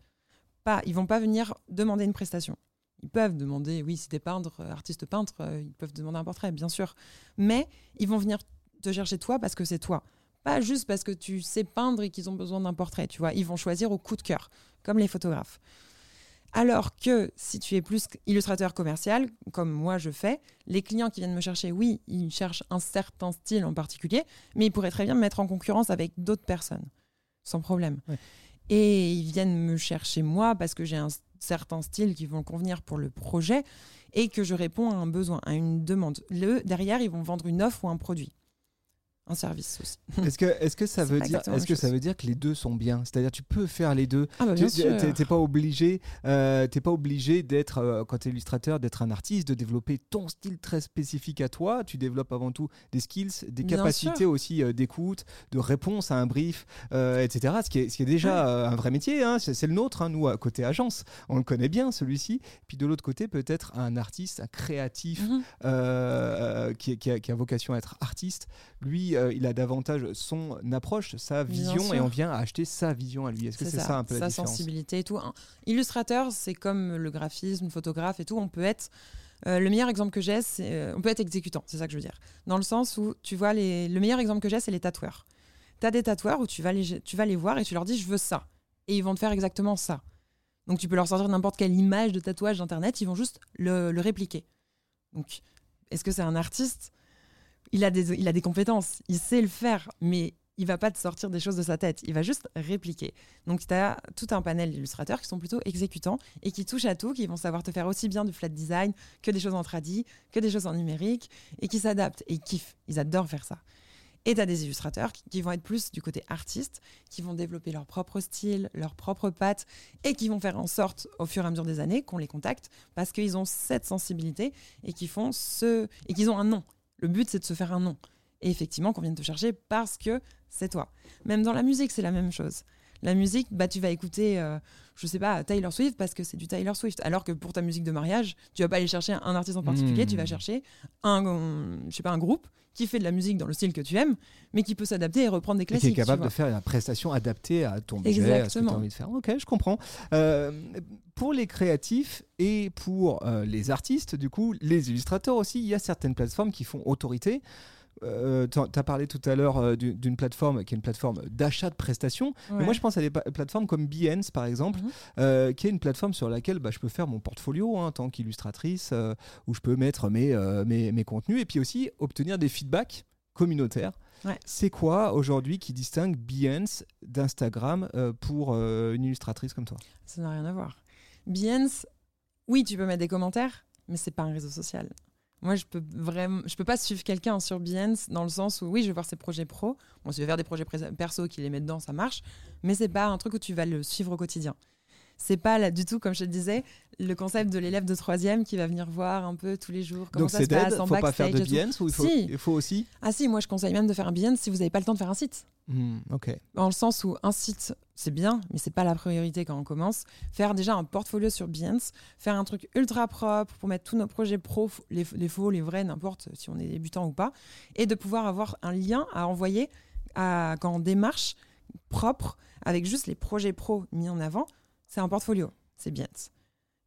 [SPEAKER 2] Pas, ils vont pas venir demander une prestation. Ils peuvent demander, oui, si t'es peintre, euh, artiste peintre, euh, ils peuvent demander un portrait, bien sûr. Mais ils vont venir te chercher toi parce que c'est toi. Pas juste parce que tu sais peindre et qu'ils ont besoin d'un portrait, tu vois. Ils vont choisir au coup de cœur, comme les photographes. Alors que si tu es plus illustrateur commercial, comme moi je fais, les clients qui viennent me chercher, oui, ils cherchent un certain style en particulier, mais ils pourraient très bien me mettre en concurrence avec d'autres personnes, sans problème.
[SPEAKER 1] Ouais.
[SPEAKER 2] Et ils viennent me chercher moi parce que j'ai un certain style qui vont convenir pour le projet et que je réponds à un besoin, à une demande. Le, derrière, ils vont vendre une offre ou un produit. Un service aussi.
[SPEAKER 1] Est-ce que, est-ce que ça veut dire,
[SPEAKER 2] la
[SPEAKER 1] que ça veut dire que les deux sont bien? C'est-à-dire, tu peux faire les deux.
[SPEAKER 2] Ah bah
[SPEAKER 1] Tu- t'es pas obligé, euh, pas obligé d'être, euh, quand tu es illustrateur, d'être un artiste, de développer ton style très spécifique à toi. Tu développes avant tout des skills, des
[SPEAKER 2] Bien
[SPEAKER 1] capacités
[SPEAKER 2] sûr.
[SPEAKER 1] aussi euh, d'écoute, de réponse à un brief, euh, etc. Ce qui est, ce qui est déjà un vrai métier. hein. C'est le nôtre, hein, nous, à côté agence. On le connaît bien, celui-ci. Puis de l'autre côté, peut-être un artiste, un créatif qui, qui a, qui a vocation à être artiste, lui, euh, il a davantage son approche, sa vision, et on vient acheter sa vision à lui. Est-ce que c'est ça, un peu la
[SPEAKER 2] sa
[SPEAKER 1] différence
[SPEAKER 2] sensibilité et tout. Un illustrateur, c'est comme le graphisme, photographe et tout. On peut être. euh, le meilleur exemple que j'ai, c'est. euh, on peut être exécutant, c'est ça que je veux dire. Dans le sens où, tu vois, les, le meilleur exemple que j'ai, c'est les tatoueurs. Tu as des tatoueurs où tu vas, les, tu vas les voir et tu leur dis je veux ça. Et ils vont te faire exactement ça. Donc tu peux leur sortir n'importe quelle image de tatouage d'internet, ils vont juste le, le répliquer. Donc, est-ce que c'est un artiste il a, des, il a des compétences, il sait le faire, mais il va pas te sortir des choses de sa tête, il va juste répliquer. Donc tu as tout un panel d'illustrateurs qui sont plutôt exécutants et qui touchent à tout, qui vont savoir te faire aussi bien du flat design que des choses en tradi, que des choses en numérique, et qui s'adaptent et ils kiffent, ils adorent faire ça. Et tu as des illustrateurs qui, qui vont être plus du côté artiste, qui vont développer leur propre style, leur propre patte, et qui vont faire en sorte, au fur et à mesure des années, qu'on les contacte parce qu'ils ont cette sensibilité et qu'ils font ce et qu'ils ont un nom. Le but, c'est de se faire un nom. Et effectivement, qu'on vienne te chercher parce que c'est toi. Même dans la musique, c'est la même chose. La musique, bah, tu vas écouter, euh, je sais pas, Taylor Swift parce que c'est du Taylor Swift. Alors que pour ta musique de mariage, tu vas pas aller chercher un artiste en particulier,
[SPEAKER 1] Hmm.
[SPEAKER 2] tu vas chercher un, je sais pas, un groupe qui fait de la musique dans le style que tu aimes, mais qui peut s'adapter et reprendre des
[SPEAKER 1] Et
[SPEAKER 2] classiques.
[SPEAKER 1] qui est capable de faire la prestation adaptée à ton budget, à ce que tu as envie de faire. Ok, je comprends. Euh, pour les créatifs et pour euh, les artistes, du coup, les illustrateurs aussi, il y a certaines plateformes qui font autorité. Euh, tu as parlé tout à l'heure euh, du- d'une plateforme qui est une plateforme d'achat de prestations. Mais moi, je pense à des plateformes comme Behance, par exemple,
[SPEAKER 2] Mhm.
[SPEAKER 1] euh, qui est une plateforme sur laquelle bah, je peux faire mon portfolio hein, en tant qu'illustratrice, euh, où je peux mettre mes, mes, mes contenus et puis aussi obtenir des feedbacks communautaires.
[SPEAKER 2] Ouais.
[SPEAKER 1] C'est quoi aujourd'hui qui distingue Behance d'Instagram pour une illustratrice comme toi?
[SPEAKER 2] Ça n'a rien à voir. Behance, oui, tu peux mettre des commentaires, mais c'est pas un réseau social. Moi, je peux vraiment, je peux pas suivre quelqu'un sur Behance dans le sens où oui, je vais voir ses projets pro. Bon, si je vais faire des projets perso qui les met dedans, ça marche, mais c'est pas un truc où tu vas le suivre au quotidien. C'est pas là du tout, comme je te disais, le concept de l'élève de troisième qui va venir voir un peu tous les jours comment
[SPEAKER 1] Donc
[SPEAKER 2] ça se passe en
[SPEAKER 1] faut pas faire de
[SPEAKER 2] backstage.
[SPEAKER 1] Behance ou il faut,
[SPEAKER 2] Si.
[SPEAKER 1] il faut aussi
[SPEAKER 2] Ah si, moi je conseille même de faire un Behance si vous n'avez pas le temps de faire un site.
[SPEAKER 1] Ok.
[SPEAKER 2] Dans le sens où un site, c'est bien, mais c'est pas la priorité quand on commence. Faire déjà un portfolio sur Behance, faire un truc ultra propre pour mettre tous nos projets pro, les, faux, les vrais, n'importe si on est débutant ou pas, et de pouvoir avoir un lien à envoyer quand on démarche propre avec juste les projets pro mis en avant. C'est un portfolio, c'est Behance.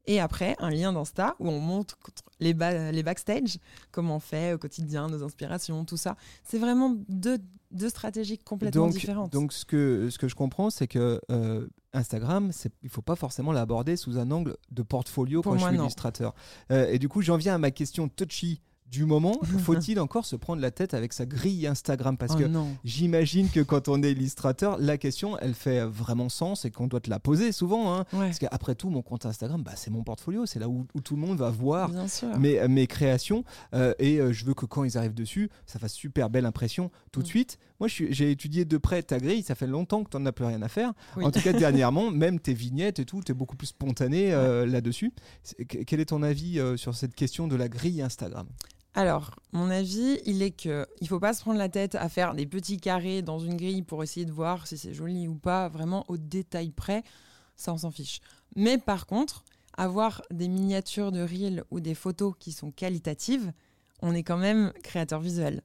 [SPEAKER 2] Et après, un lien d'Insta où on montre les, ba- les backstage, comment on fait au quotidien, nos inspirations, tout ça. C'est vraiment deux, deux stratégies complètement
[SPEAKER 1] donc,
[SPEAKER 2] différentes.
[SPEAKER 1] Donc ce que, ce que je comprends, c'est que euh, Instagram, il ne faut pas forcément l'aborder sous un angle de portfolio
[SPEAKER 2] Pour
[SPEAKER 1] quand
[SPEAKER 2] moi,
[SPEAKER 1] je suis
[SPEAKER 2] non.
[SPEAKER 1] illustrateur. Euh, et du coup, j'en viens à ma question touchy du moment. Faut-il encore se prendre la tête avec sa grille Instagram? Parce
[SPEAKER 2] Oh
[SPEAKER 1] que j'imagine que quand on est illustrateur, la question, elle fait vraiment sens et qu'on doit te la poser souvent. hein.
[SPEAKER 2] Ouais,
[SPEAKER 1] Parce qu'après tout, mon compte Instagram, bah, c'est mon portfolio. C'est là où, où tout le monde va voir
[SPEAKER 2] sûr.
[SPEAKER 1] mes, mes créations euh, et euh, je veux que quand ils arrivent dessus, ça fasse super belle impression tout de
[SPEAKER 2] Mm.
[SPEAKER 1] suite. Moi, j'ai étudié de près ta grille, ça fait longtemps que tu n'en as plus rien à faire.
[SPEAKER 2] Oui.
[SPEAKER 1] En tout cas, dernièrement, même tes vignettes et tout, tu es beaucoup plus spontané euh, là-dessus. Quel est ton avis euh, sur cette question de la grille Instagram?
[SPEAKER 2] Alors, mon avis, il est que il faut pas se prendre la tête à faire des petits carrés dans une grille pour essayer de voir si c'est joli ou pas, vraiment au détail près. Ça, on s'en fiche. Mais par contre, avoir des miniatures de reel ou des photos qui sont qualitatives, on est quand même créateur visuel.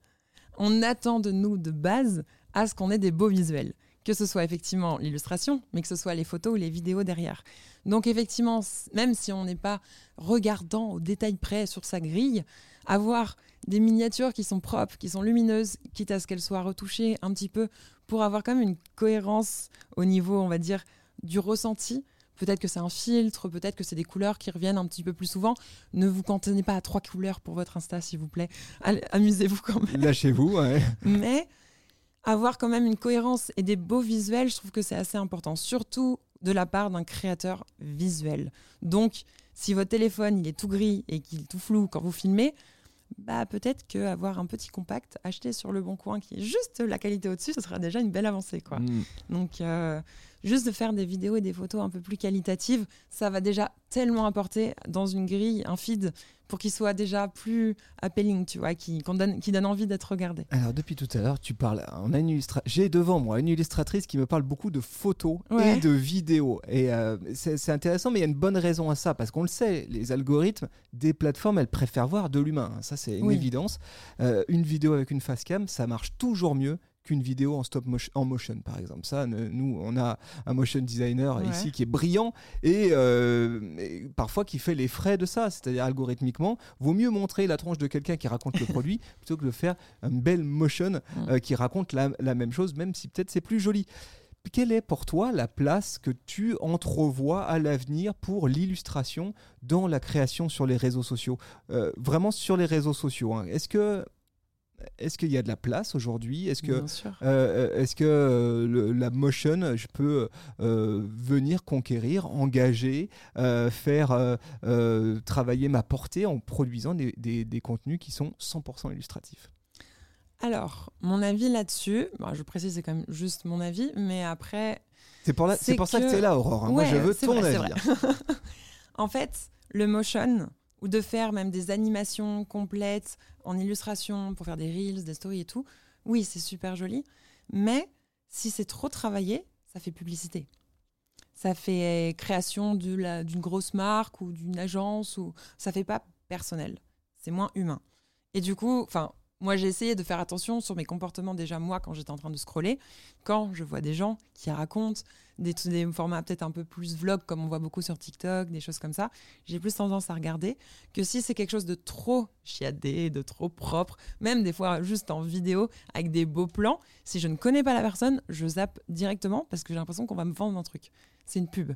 [SPEAKER 2] On attend de nous de base à ce qu'on ait des beaux visuels. Que ce soit effectivement l'illustration, mais que ce soit les photos ou les vidéos derrière. Donc effectivement, même si on n'est pas regardant au détail près sur sa grille, avoir des miniatures qui sont propres, qui sont lumineuses, quitte à ce qu'elles soient retouchées un petit peu, pour avoir quand même une cohérence au niveau, on va dire, du ressenti. Peut-être que c'est un filtre, peut-être que c'est des couleurs qui reviennent un petit peu plus souvent. Ne vous cantonnez pas à trois couleurs pour votre Insta, s'il vous plaît. Amusez-vous quand même.
[SPEAKER 1] Lâchez-vous. ouais.
[SPEAKER 2] Mais avoir quand même une cohérence et des beaux visuels, je trouve que c'est assez important, surtout de la part d'un créateur visuel. Donc, si votre téléphone il est tout gris et qu'il est tout flou quand vous filmez, bah peut-être que avoir un petit compact acheté sur le bon coin qui est juste la qualité au-dessus, ce sera déjà une belle avancée quoi.
[SPEAKER 1] Mm.
[SPEAKER 2] Donc euh, juste de faire des vidéos et des photos un peu plus qualitatives, ça va déjà tellement apporter dans une grille, un feed, pour qu'il soit déjà plus appealing, tu vois, qui, donne, qui donne envie d'être regardé.
[SPEAKER 1] Alors depuis tout à l'heure, tu parles. On a une J'ai devant moi une illustratrice qui me parle beaucoup de photos
[SPEAKER 2] Ouais.
[SPEAKER 1] et de vidéos. Et euh, c'est intéressant, mais il y a une bonne raison à ça parce qu'on le sait, les algorithmes des plateformes, elles préfèrent voir de l'humain. Ça, c'est une
[SPEAKER 2] Oui.
[SPEAKER 1] évidence. Euh, une vidéo avec une face cam, ça marche toujours mieux qu'une vidéo en stop motion, en motion par exemple. Ça, nous, on a un motion designer
[SPEAKER 2] Ouais.
[SPEAKER 1] ici qui est brillant et, euh, et parfois qui fait les frais de ça. C'est-à-dire algorithmiquement, vaut mieux montrer la tronche de quelqu'un qui raconte le produit plutôt que de faire une belle motion
[SPEAKER 2] Mm.
[SPEAKER 1] euh, qui raconte la, la même chose, même si peut-être c'est plus joli. Quelle est pour toi la place que tu entrevois à l'avenir pour l'illustration dans la création sur les réseaux sociaux? Euh, Vraiment sur les réseaux sociaux. hein. Est-ce que est-ce qu'il y a de la place aujourd'hui? Est-ce que
[SPEAKER 2] sûr.
[SPEAKER 1] euh, est-ce que euh, le- la motion, je peux euh, venir conquérir, engager, euh, faire euh, euh, travailler ma portée en produisant des, des- des contenus qui sont 100% illustratifs?
[SPEAKER 2] Alors, mon avis là-dessus, bon, je précise, c'est quand même juste mon avis, mais après,
[SPEAKER 1] C'est pour, la-
[SPEAKER 2] C'est
[SPEAKER 1] ça que tu es là, Aurore. hein. Moi, je veux ton
[SPEAKER 2] vrai,
[SPEAKER 1] avis. hein.
[SPEAKER 2] en fait, le motion, ou de faire même des animations complètes en illustration pour faire des reels, des stories et tout, oui, c'est super joli, mais si c'est trop travaillé, ça fait publicité. Ça fait création d'une grosse marque ou d'une agence ou ça fait pas personnel. C'est moins humain. Et du coup, moi j'ai essayé de faire attention sur mes comportements déjà moi quand j'étais en train de scroller. Quand je vois des gens qui racontent des, des formats peut-être un peu plus vlog comme on voit beaucoup sur TikTok, des choses comme ça, j'ai plus tendance à regarder que si c'est quelque chose de trop chiadé, de trop propre, même des fois juste en vidéo avec des beaux plans, si je ne connais pas la personne, je zappe directement parce que j'ai l'impression qu'on va me vendre un truc. C'est une pub.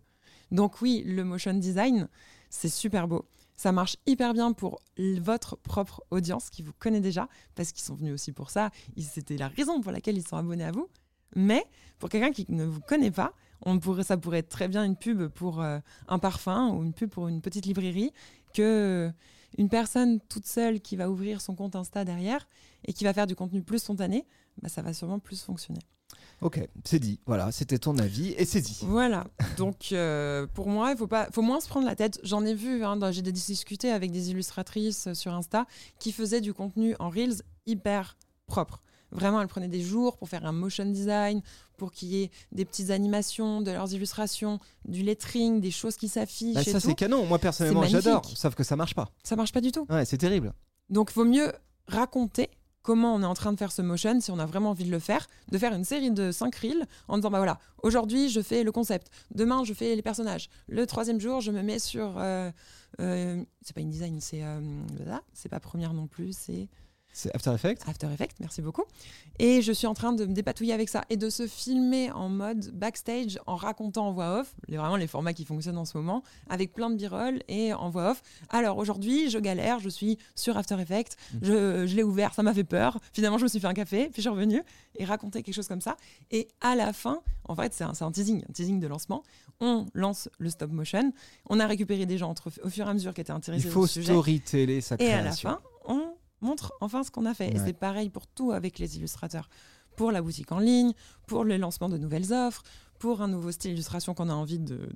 [SPEAKER 2] Donc oui, le motion design, c'est super beau. Ça marche hyper bien pour votre propre audience qui vous connaît déjà, parce qu'ils sont venus aussi pour ça. C'était la raison pour laquelle ils sont abonnés à vous. Mais pour quelqu'un qui ne vous connaît pas, ça pourrait être très bien une pub pour euh, un parfum ou une pub pour une petite librairie que une personne toute seule qui va ouvrir son compte Insta derrière et qui va faire du contenu plus spontané, bah, ça va sûrement plus fonctionner.
[SPEAKER 1] Ok, c'est dit. Voilà, c'était ton avis et c'est dit.
[SPEAKER 2] Voilà. Donc, euh, pour moi, il faut pas, faut moins se prendre la tête. J'en ai vu, hein, j'ai discuté avec des illustratrices euh, sur Insta qui faisaient du contenu en reels hyper propre. Vraiment, elles prenaient des jours pour faire un motion design, pour qu'il y ait des petites animations de leurs illustrations, du lettering, des choses qui s'affichent.
[SPEAKER 1] Bah, ça, c'est canon. Moi, personnellement, j'adore. Sauf que ça marche pas.
[SPEAKER 2] Ça marche pas du tout.
[SPEAKER 1] Ouais, c'est terrible.
[SPEAKER 2] Donc, vaut mieux raconter comment on est en train de faire ce motion, si on a vraiment envie de le faire, de faire une série de 5 reels en disant, bah voilà, aujourd'hui je fais le concept, demain je fais les personnages, le troisième jour je me mets sur... euh, euh, c'est pas InDesign, c'est... euh, c'est pas Première non plus, c'est...
[SPEAKER 1] C'est After Effects.
[SPEAKER 2] After Effects, merci beaucoup. Et je suis en train de me dépatouiller avec ça et de se filmer en mode backstage en racontant en voix off, les, vraiment les formats qui fonctionnent en ce moment, avec plein de b-roll et en voix off. Alors aujourd'hui, je galère, je suis sur After Effects, je, je l'ai ouvert, ça m'a fait peur. Finalement, je me suis fait un café, puis je suis revenue et raconter quelque chose comme ça. Et à la fin, en fait, c'est un, teasing, un teasing de lancement. On lance le stop motion. On a récupéré des gens entre, au fur et à mesure qui étaient
[SPEAKER 1] Il
[SPEAKER 2] intéressés
[SPEAKER 1] faut
[SPEAKER 2] au sujet.
[SPEAKER 1] storyteller sa
[SPEAKER 2] Et
[SPEAKER 1] création.
[SPEAKER 2] à la fin, on montre enfin ce qu'on a fait. Et c'est pareil pour tout avec les illustrateurs. Pour la boutique en ligne, pour le lancement de nouvelles offres, pour un nouveau style d'illustration qu'on a envie de,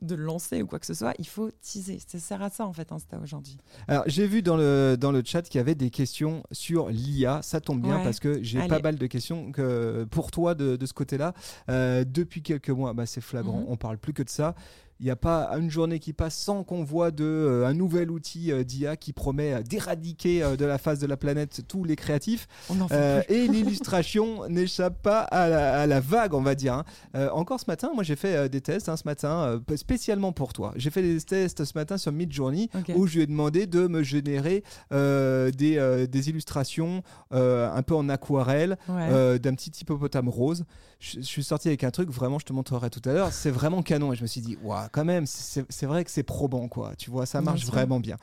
[SPEAKER 2] de lancer ou quoi que ce soit, il faut teaser. Ça sert à ça en fait Insta aujourd'hui.
[SPEAKER 1] Alors, j'ai vu dans le, dans le chat qu'il y avait des questions sur l'IA. Ça tombe bien
[SPEAKER 2] Ouais.
[SPEAKER 1] parce que j'ai pas mal de questions que, pour toi de, de ce côté-là. Euh, depuis quelques mois, bah, c'est flagrant.
[SPEAKER 2] Mhm.
[SPEAKER 1] On parle plus que de ça. Il n'y a pas une journée qui passe sans qu'on voit de, euh, un nouvel outil euh, d'IA qui promet d'éradiquer euh, de la face de la planète tous les créatifs.
[SPEAKER 2] On en fait plus.
[SPEAKER 1] et l'illustration n'échappe pas à la, à la vague, on va dire. hein. Encore ce matin, moi j'ai fait des tests hein, ce matin, spécialement pour toi. J'ai fait des tests ce matin sur Midjourney
[SPEAKER 2] Ok.
[SPEAKER 1] où je lui ai demandé de me générer des, des illustrations un peu en aquarelle
[SPEAKER 2] Ouais.
[SPEAKER 1] d'un petit hippopotame rose. Je, je suis sorti avec un truc, vraiment, je te montrerai tout à l'heure. C'est vraiment canon. Et je me suis dit, waouh, quand même, c'est vrai que c'est probant, quoi. Tu vois, ça marche vraiment bien.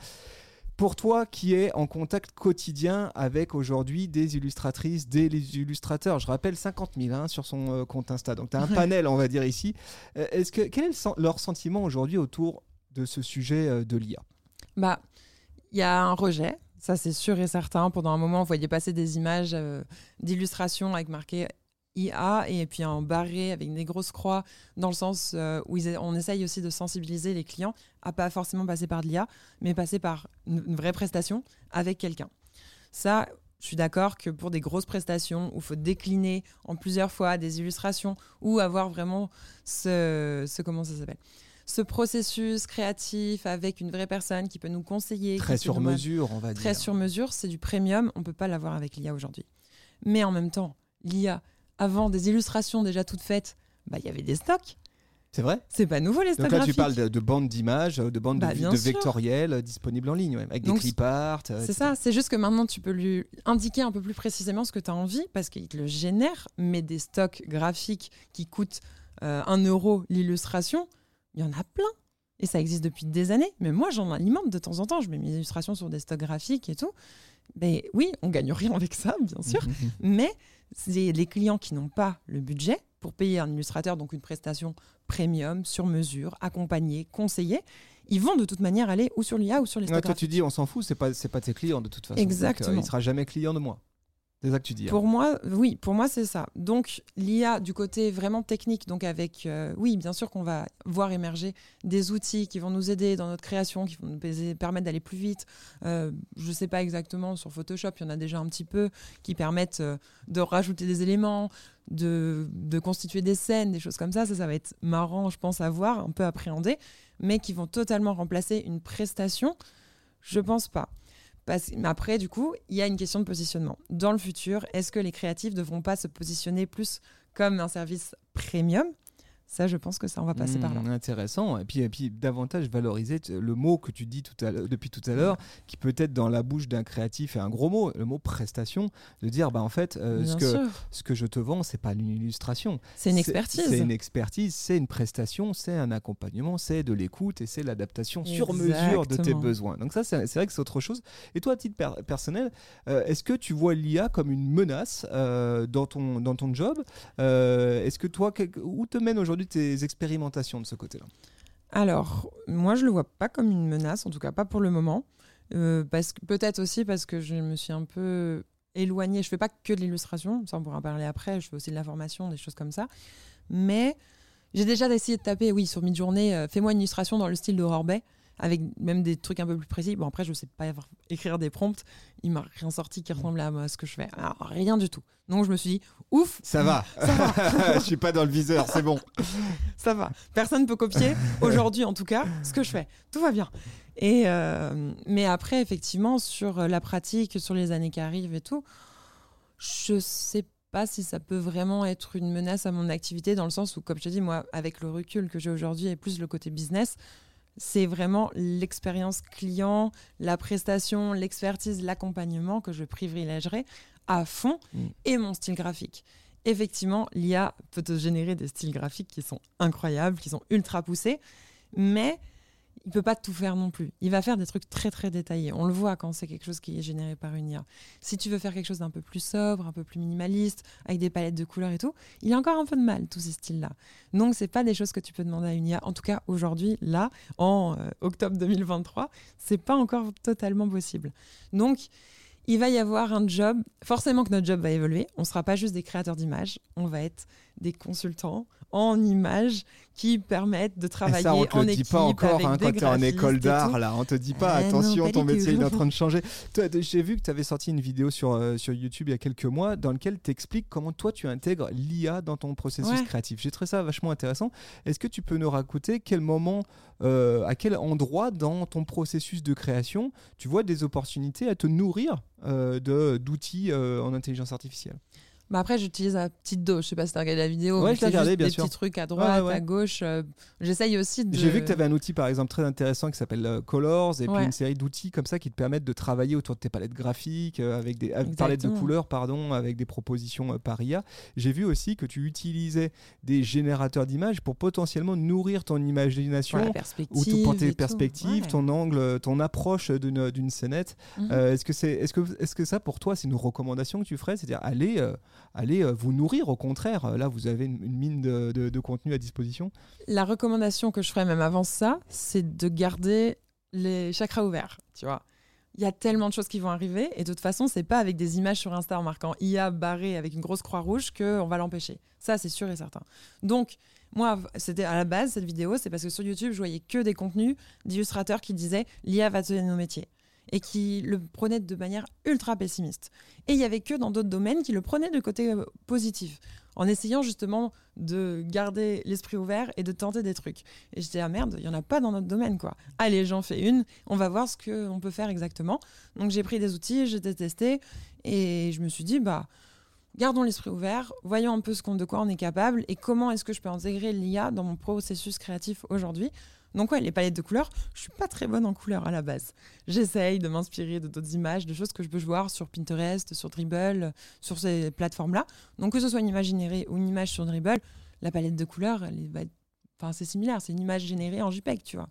[SPEAKER 1] Pour toi qui es en contact quotidien avec aujourd'hui des illustratrices, des illustrateurs, je rappelle 50 000 hein, sur son euh, compte Insta, donc tu as un
[SPEAKER 2] Ouais.
[SPEAKER 1] panel, on va dire ici. Euh, Est-ce que, quel est le sen- leur sentiment aujourd'hui autour de ce sujet euh, de l'IA
[SPEAKER 2] Bah, il y a un rejet, ça c'est sûr et certain. Pendant un moment, on voyait passer des images euh, d'illustrations avec marqué IA et puis en barré avec des grosses croix, dans le sens euh, où ils- on essaye aussi de sensibiliser les clients à pas forcément passer par de l'IA, mais passer par une, une vraie prestation avec quelqu'un. Ça, je suis d'accord que pour des grosses prestations où il faut décliner en plusieurs fois des illustrations ou avoir vraiment ce, ce comment ça s'appelle ce processus créatif avec une vraie personne qui peut nous conseiller.
[SPEAKER 1] Très sur mesure, on va
[SPEAKER 2] Très
[SPEAKER 1] dire.
[SPEAKER 2] sur mesure, c'est du premium, on peut pas l'avoir avec l'IA aujourd'hui. Mais en même temps, l'IA, avant des illustrations déjà toutes faites, bah, il y avait des stocks.
[SPEAKER 1] C'est vrai?
[SPEAKER 2] C'est pas nouveau les stocks
[SPEAKER 1] Donc là, tu parles de, de bandes d'images, euh, de bandes
[SPEAKER 2] Bah,
[SPEAKER 1] de, de
[SPEAKER 2] sûr.
[SPEAKER 1] vectoriels euh, disponibles en ligne, ouais, avec
[SPEAKER 2] Donc,
[SPEAKER 1] des clip art. euh,
[SPEAKER 2] C'est ça, c'est juste que maintenant tu peux lui indiquer un peu plus précisément ce que tu as envie parce qu'il te le génère, mais des stocks graphiques qui coûtent euh, 1 euro l'illustration, il y en a plein. Et ça existe depuis des années. Mais moi, j'en alimente de temps en temps. Je mets mes illustrations sur des stocks graphiques et tout. Mais oui, on gagne rien avec ça, bien sûr. Mais c'est les clients qui n'ont pas le budget pour payer un illustrateur, donc une prestation premium, sur mesure, accompagnée, conseillée, ils vont de toute manière aller ou sur l'IA ou sur les
[SPEAKER 1] Ouais, toi, tu dis, on s'en fout, c'est pas, c'est pas tes clients de toute façon. Donc, euh,
[SPEAKER 2] Exactement.
[SPEAKER 1] il sera jamais client de moi. Tu dis. hein.
[SPEAKER 2] Pour moi, oui, pour moi, c'est ça. Donc, l'IA du côté vraiment technique, donc avec, euh, oui, bien sûr qu'on va voir émerger des outils qui vont nous aider dans notre création, qui vont nous permettre d'aller plus vite. Euh, je ne sais pas exactement, sur Photoshop, il y en a déjà un petit peu qui permettent euh, de rajouter des éléments, de, constituer des scènes, des choses comme ça. Ça, ça va être marrant, je pense, à voir, un peu appréhender, mais qui vont totalement remplacer une prestation. Je pense pas. Mais après, du coup, il y a une question de positionnement. Dans le futur, est-ce que les créatifs ne devront pas se positionner plus comme un service premium Ça, je pense que ça, on va passer par là.
[SPEAKER 1] Mmh, Intéressant. Et puis, et puis davantage valoriser le mot que tu dis tout à l'heure- depuis tout à l'heure, qui peut être dans la bouche d'un créatif et un gros mot, le mot prestation, de dire bah en fait euh, ce que ce que je te vends c'est pas une illustration,
[SPEAKER 2] C'est une expertise.
[SPEAKER 1] c'est une expertise, c'est une prestation, c'est un accompagnement, c'est de l'écoute et c'est l'adaptation sur mesure de tes besoins. Donc ça c'est vrai que c'est autre chose. Et toi à titre per- personnel, euh, est-ce que tu vois l'IA comme une menace euh, dans ton dans ton job? Est-ce que toi où te mènent aujourd'hui tes expérimentations de ce côté-là?
[SPEAKER 2] Alors, moi, je le vois pas comme une menace, en tout cas pas pour le moment. Euh, parce peut-être aussi parce que je me suis un peu éloignée. Je fais pas que de l'illustration, ça on pourra en parler après. Je fais aussi de la formation, des choses comme ça. Mais j'ai déjà essayé de taper, oui, sur Midjourney, euh, fais-moi une illustration dans le style de Bay, avec même des trucs un peu plus précis. Bon, après, je sais pas écrire des prompts. Il m'a rien sorti qui ressemble à, moi, ce que je fais. Alors, rien du tout. Donc, je me suis dit, ouf,
[SPEAKER 1] Ça va. Je suis pas dans le viseur, c'est bon.
[SPEAKER 2] ça va. Personne ne peut copier, aujourd'hui en tout cas, ce que je fais. Tout va bien. Et euh, mais après, effectivement, sur la pratique, sur les années qui arrivent et tout, je sais pas si ça peut vraiment être une menace à mon activité, dans le sens où, comme je te dis, moi, avec le recul que j'ai aujourd'hui et plus le côté business, c'est vraiment l'expérience client, la prestation, l'expertise, l'accompagnement que je privilégierai à fond
[SPEAKER 1] Mm.
[SPEAKER 2] et mon style graphique. Effectivement, l'IA peut te générer des styles graphiques qui sont incroyables, qui sont ultra poussés, mais il peut pas tout faire non plus. Il va faire des trucs très très détaillés. On le voit quand c'est quelque chose qui est généré par une IA. Si tu veux faire quelque chose d'un peu plus sobre, un peu plus minimaliste, avec des palettes de couleurs et tout, il a encore un peu de mal tous ces styles-là. Donc c'est pas des choses que tu peux demander à une IA. En tout cas aujourd'hui, là, en euh, octobre 2023, c'est pas encore totalement possible. Donc il va y avoir un job. Forcément que notre job va évoluer. On sera pas juste des créateurs d'images. On va être des consultants en images qui permettent de travailler
[SPEAKER 1] ça, on te
[SPEAKER 2] en
[SPEAKER 1] le
[SPEAKER 2] équipe
[SPEAKER 1] dit pas encore hein, quand tu es en école d'art. Là, on te dit pas,
[SPEAKER 2] non,
[SPEAKER 1] attention,
[SPEAKER 2] pas
[SPEAKER 1] ton métier il est en train de changer. J'ai vu que tu avais sorti une vidéo sur, euh, sur YouTube il y a quelques mois dans laquelle tu expliques comment toi tu intègres l'IA dans ton processus
[SPEAKER 2] Ouais.
[SPEAKER 1] créatif. J'ai trouvé ça vachement intéressant. Est-ce que tu peux nous raconter quel moment, euh, à quel endroit dans ton processus de création tu vois des opportunités à te nourrir euh, d'outils en intelligence artificielle?
[SPEAKER 2] Bah après, j'utilise à petite dose. Je sais pas si tu as regardé la vidéo.
[SPEAKER 1] Ouais,
[SPEAKER 2] mais
[SPEAKER 1] je l'ai regardé, bien
[SPEAKER 2] des
[SPEAKER 1] sûr.
[SPEAKER 2] petits trucs à droite,
[SPEAKER 1] Ouais, ouais.
[SPEAKER 2] à gauche. euh, J'essaye aussi de.
[SPEAKER 1] J'ai vu que tu avais un outil par exemple très intéressant qui s'appelle euh, Colors et puis une série d'outils comme ça qui te permettent de travailler autour de tes palettes graphiques euh, avec des avec- palettes de couleurs pardon avec des propositions par IA. J'ai vu aussi que tu utilisais des générateurs d'images pour potentiellement nourrir ton imagination ou tout pour tes perspectives, ton angle, ton approche d'une scénette. Euh, est-ce que c'est est-ce que est-ce que ça pour toi c'est une recommandation que tu ferais, c'est-à-dire allez euh, allez euh, vous nourrir au contraire. Là vous avez une, mine de, contenu à disposition.
[SPEAKER 2] La recommandation que je ferais même avant ça, c'est de garder les chakras ouverts, tu vois. Il y a tellement de choses qui vont arriver et de toute façon, c'est pas avec des images sur Insta en marquant IA barré avec une grosse croix rouge qu'on va l'empêcher. Ça, c'est sûr et certain. Donc, moi, c'était à la base, cette vidéo, c'est parce que sur YouTube, je voyais que des contenus d'illustrateurs qui disaient l'IA va tuer nos métiers et qui le prenaient de manière ultra pessimiste. Et il y avait que dans d'autres domaines qui le prenaient de côté euh, positif, en essayant justement de garder l'esprit ouvert et de tenter des trucs. Et j'étais ah merde, il y en a pas dans notre domaine quoi. Allez, j'en fais une, on va voir ce que on peut faire exactement. Donc j'ai pris des outils, j'ai testé et je me suis dit bah gardons l'esprit ouvert, voyons un peu ce qu'on, de quoi on est capable et comment est-ce que je peux intégrer l'IA dans mon processus créatif aujourd'hui. Donc ouais, les palettes de couleurs, je suis pas très bonne en couleurs à la base. J'essaye de m'inspirer de d'autres images, de choses que je peux voir sur Pinterest, sur Dribble, sur ces plateformes-là. Donc que ce soit une image générée ou une image sur Dribble, la palette de couleurs, elle va être... enfin, c'est similaire, c'est une image générée en JPEG, tu vois.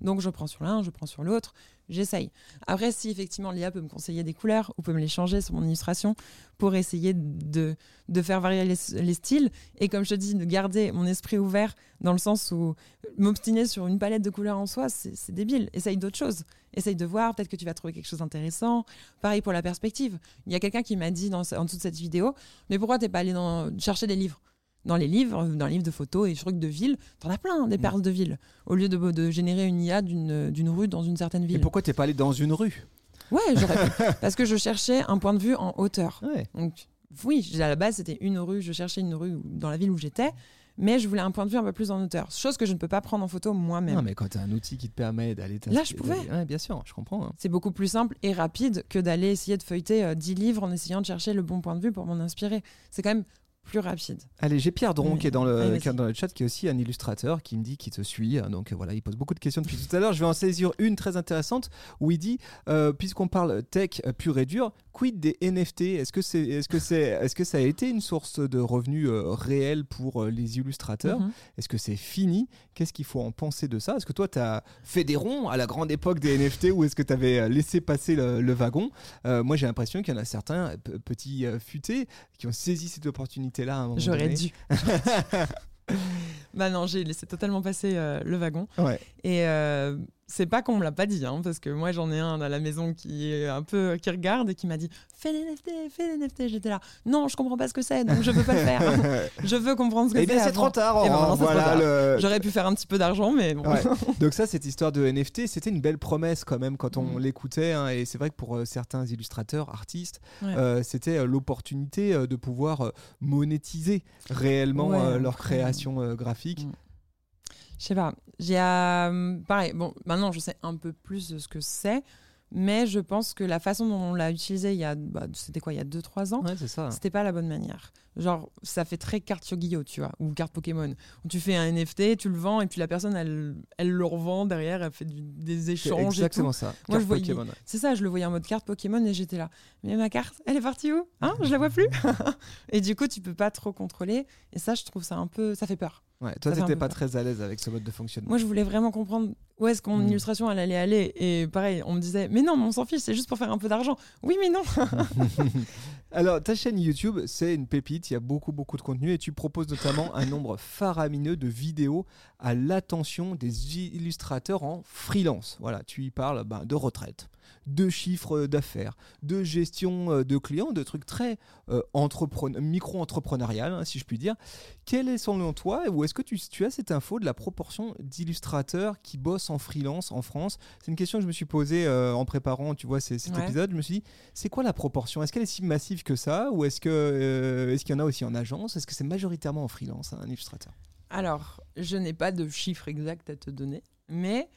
[SPEAKER 2] Donc je prends sur l'un, je prends sur l'autre, j'essaye. Après, si effectivement l'IA peut me conseiller des couleurs ou peut me les changer sur mon illustration pour essayer de, de faire varier les, les styles, et comme je te dis, de garder mon esprit ouvert dans le sens où m'obstiner sur une palette de couleurs en soi, c'est débile. Essaye d'autres choses. Essaye de voir, peut-être que tu vas trouver quelque chose d'intéressant. Pareil pour la perspective. Il y a quelqu'un qui m'a dit dans, en dessous de cette vidéo, mais pourquoi t'es pas allé chercher des livres? Dans les livres, dans les livres de photos et trucs de ville, t'en as plein des mm. perles de ville. Au lieu de, de générer une IA d'une rue dans une certaine ville. Et
[SPEAKER 1] pourquoi t'es pas allé dans une rue?
[SPEAKER 2] Ouais. Parce que je cherchais un point de vue en hauteur. Donc, oui, à la base, c'était une rue. Je cherchais une rue dans la ville où j'étais mais je voulais un point de vue un peu plus en hauteur. Chose que je ne peux pas prendre en photo moi-même.
[SPEAKER 1] Non, mais quand tu as un outil qui te permet d'aller.
[SPEAKER 2] Là, je pouvais.
[SPEAKER 1] Ouais, bien sûr, je comprends. Hein.
[SPEAKER 2] C'est beaucoup plus simple et rapide que d'aller essayer de feuilleter 10 euh, livres en essayant de chercher le bon point de vue pour m'en inspirer. C'est quand même plus rapide.
[SPEAKER 1] Allez, j'ai Pierre Dron qui est dans le, dans le chat, qui est aussi un illustrateur, qui me dit qu'il te suit. Donc voilà, il pose beaucoup de questions depuis tout à l'heure. Je vais en saisir une très intéressante où il dit, euh, puisqu'on parle tech pur et dur, quid des NFT Est-ce que, c'est, est-ce, que c'est, est-ce que ça a été une source de revenus euh, réelle pour euh, les illustrateurs? Mhm. Est-ce que c'est fini? Qu'est-ce qu'il faut en penser de ça? Est-ce que toi, tu as fait des ronds à la grande époque des NFT ou est-ce que tu avais laissé passer le, wagon? Moi, j'ai l'impression qu'il y en a certains petits futés qui ont saisi cette opportunité là
[SPEAKER 2] J'aurais dû. bah non, j'ai laissé totalement passer euh, le wagon.
[SPEAKER 1] Ouais.
[SPEAKER 2] Et euh, c'est pas qu'on me l'a pas dit, hein, parce que moi j'en ai un à la maison qui est un peu qui regarde et qui m'a dit fais les NFT, fais les NFT. J'étais là, non, je comprends pas ce que c'est, donc je veux pas le faire. je veux comprendre ce que
[SPEAKER 1] c'est. Eh bien, c'est trop tard.
[SPEAKER 2] Ben, J'aurais pu faire un petit peu d'argent, mais bon.
[SPEAKER 1] Donc ça, cette histoire de NFT, c'était une belle promesse quand même quand on mm. l'écoutait, hein, et c'est vrai que pour euh, certains illustrateurs, artistes, euh, c'était euh, l'opportunité de pouvoir monétiser réellement leur création graphique. Mm.
[SPEAKER 2] Je sais pas. J'ai euh, pareil. Bon, maintenant je sais un peu plus de ce que c'est, mais je pense que la façon dont on l'a utilisé il y a, bah, c'était quoi, il y a 2-3 ans,
[SPEAKER 1] c'est ça.
[SPEAKER 2] C'était pas la bonne manière. Genre, ça fait très carte Yu-Gi-Oh, tu vois, ou carte Pokémon. Où tu fais un NFT, tu le vends, et puis la personne, elle, elle le revend derrière, elle fait des échanges.
[SPEAKER 1] C'est exactement ça.
[SPEAKER 2] Moi, je voyais, c'est ça, je le voyais en mode carte Pokémon, et j'étais là. Mais ma carte, elle est partie où? Hein? Je la vois plus? et du coup, tu peux pas trop contrôler. Et ça, je trouve ça un peu, ça fait peur.
[SPEAKER 1] Ouais, toi, t'étais pas très à l'aise avec ce mode de fonctionnement.
[SPEAKER 2] Moi, je voulais vraiment comprendre où est-ce que mon hmm. illustration elle allait aller. Et pareil, on me disait, mais non, on s'en fiche, c'est juste pour faire un peu d'argent. Oui, mais non.
[SPEAKER 1] Alors, ta chaîne YouTube, c'est une pépite. Il y a beaucoup, beaucoup de contenu et tu proposes notamment un nombre faramineux de vidéos à l'attention des illustrateurs en freelance. Voilà, tu y parles ben, de retraite, de chiffres d'affaires, de gestion euh, de clients, de trucs très euh, micro-entrepreneurial, hein, si je puis dire. Quel est selon toi, ou est-ce que tu, tu, as cette info de la proportion d'illustrateurs qui bossent en freelance en France? C'est une question que je me suis posée euh, en préparant, tu vois, cet épisode. Je me suis dit, c'est quoi la proportion? Est-ce qu'elle est si massive que ça, ou est-ce que est-ce qu'il y en a aussi en agence? Est-ce que c'est majoritairement en freelance un illustrateur?
[SPEAKER 2] Alors, je n'ai pas de chiffre exact à te donner, mais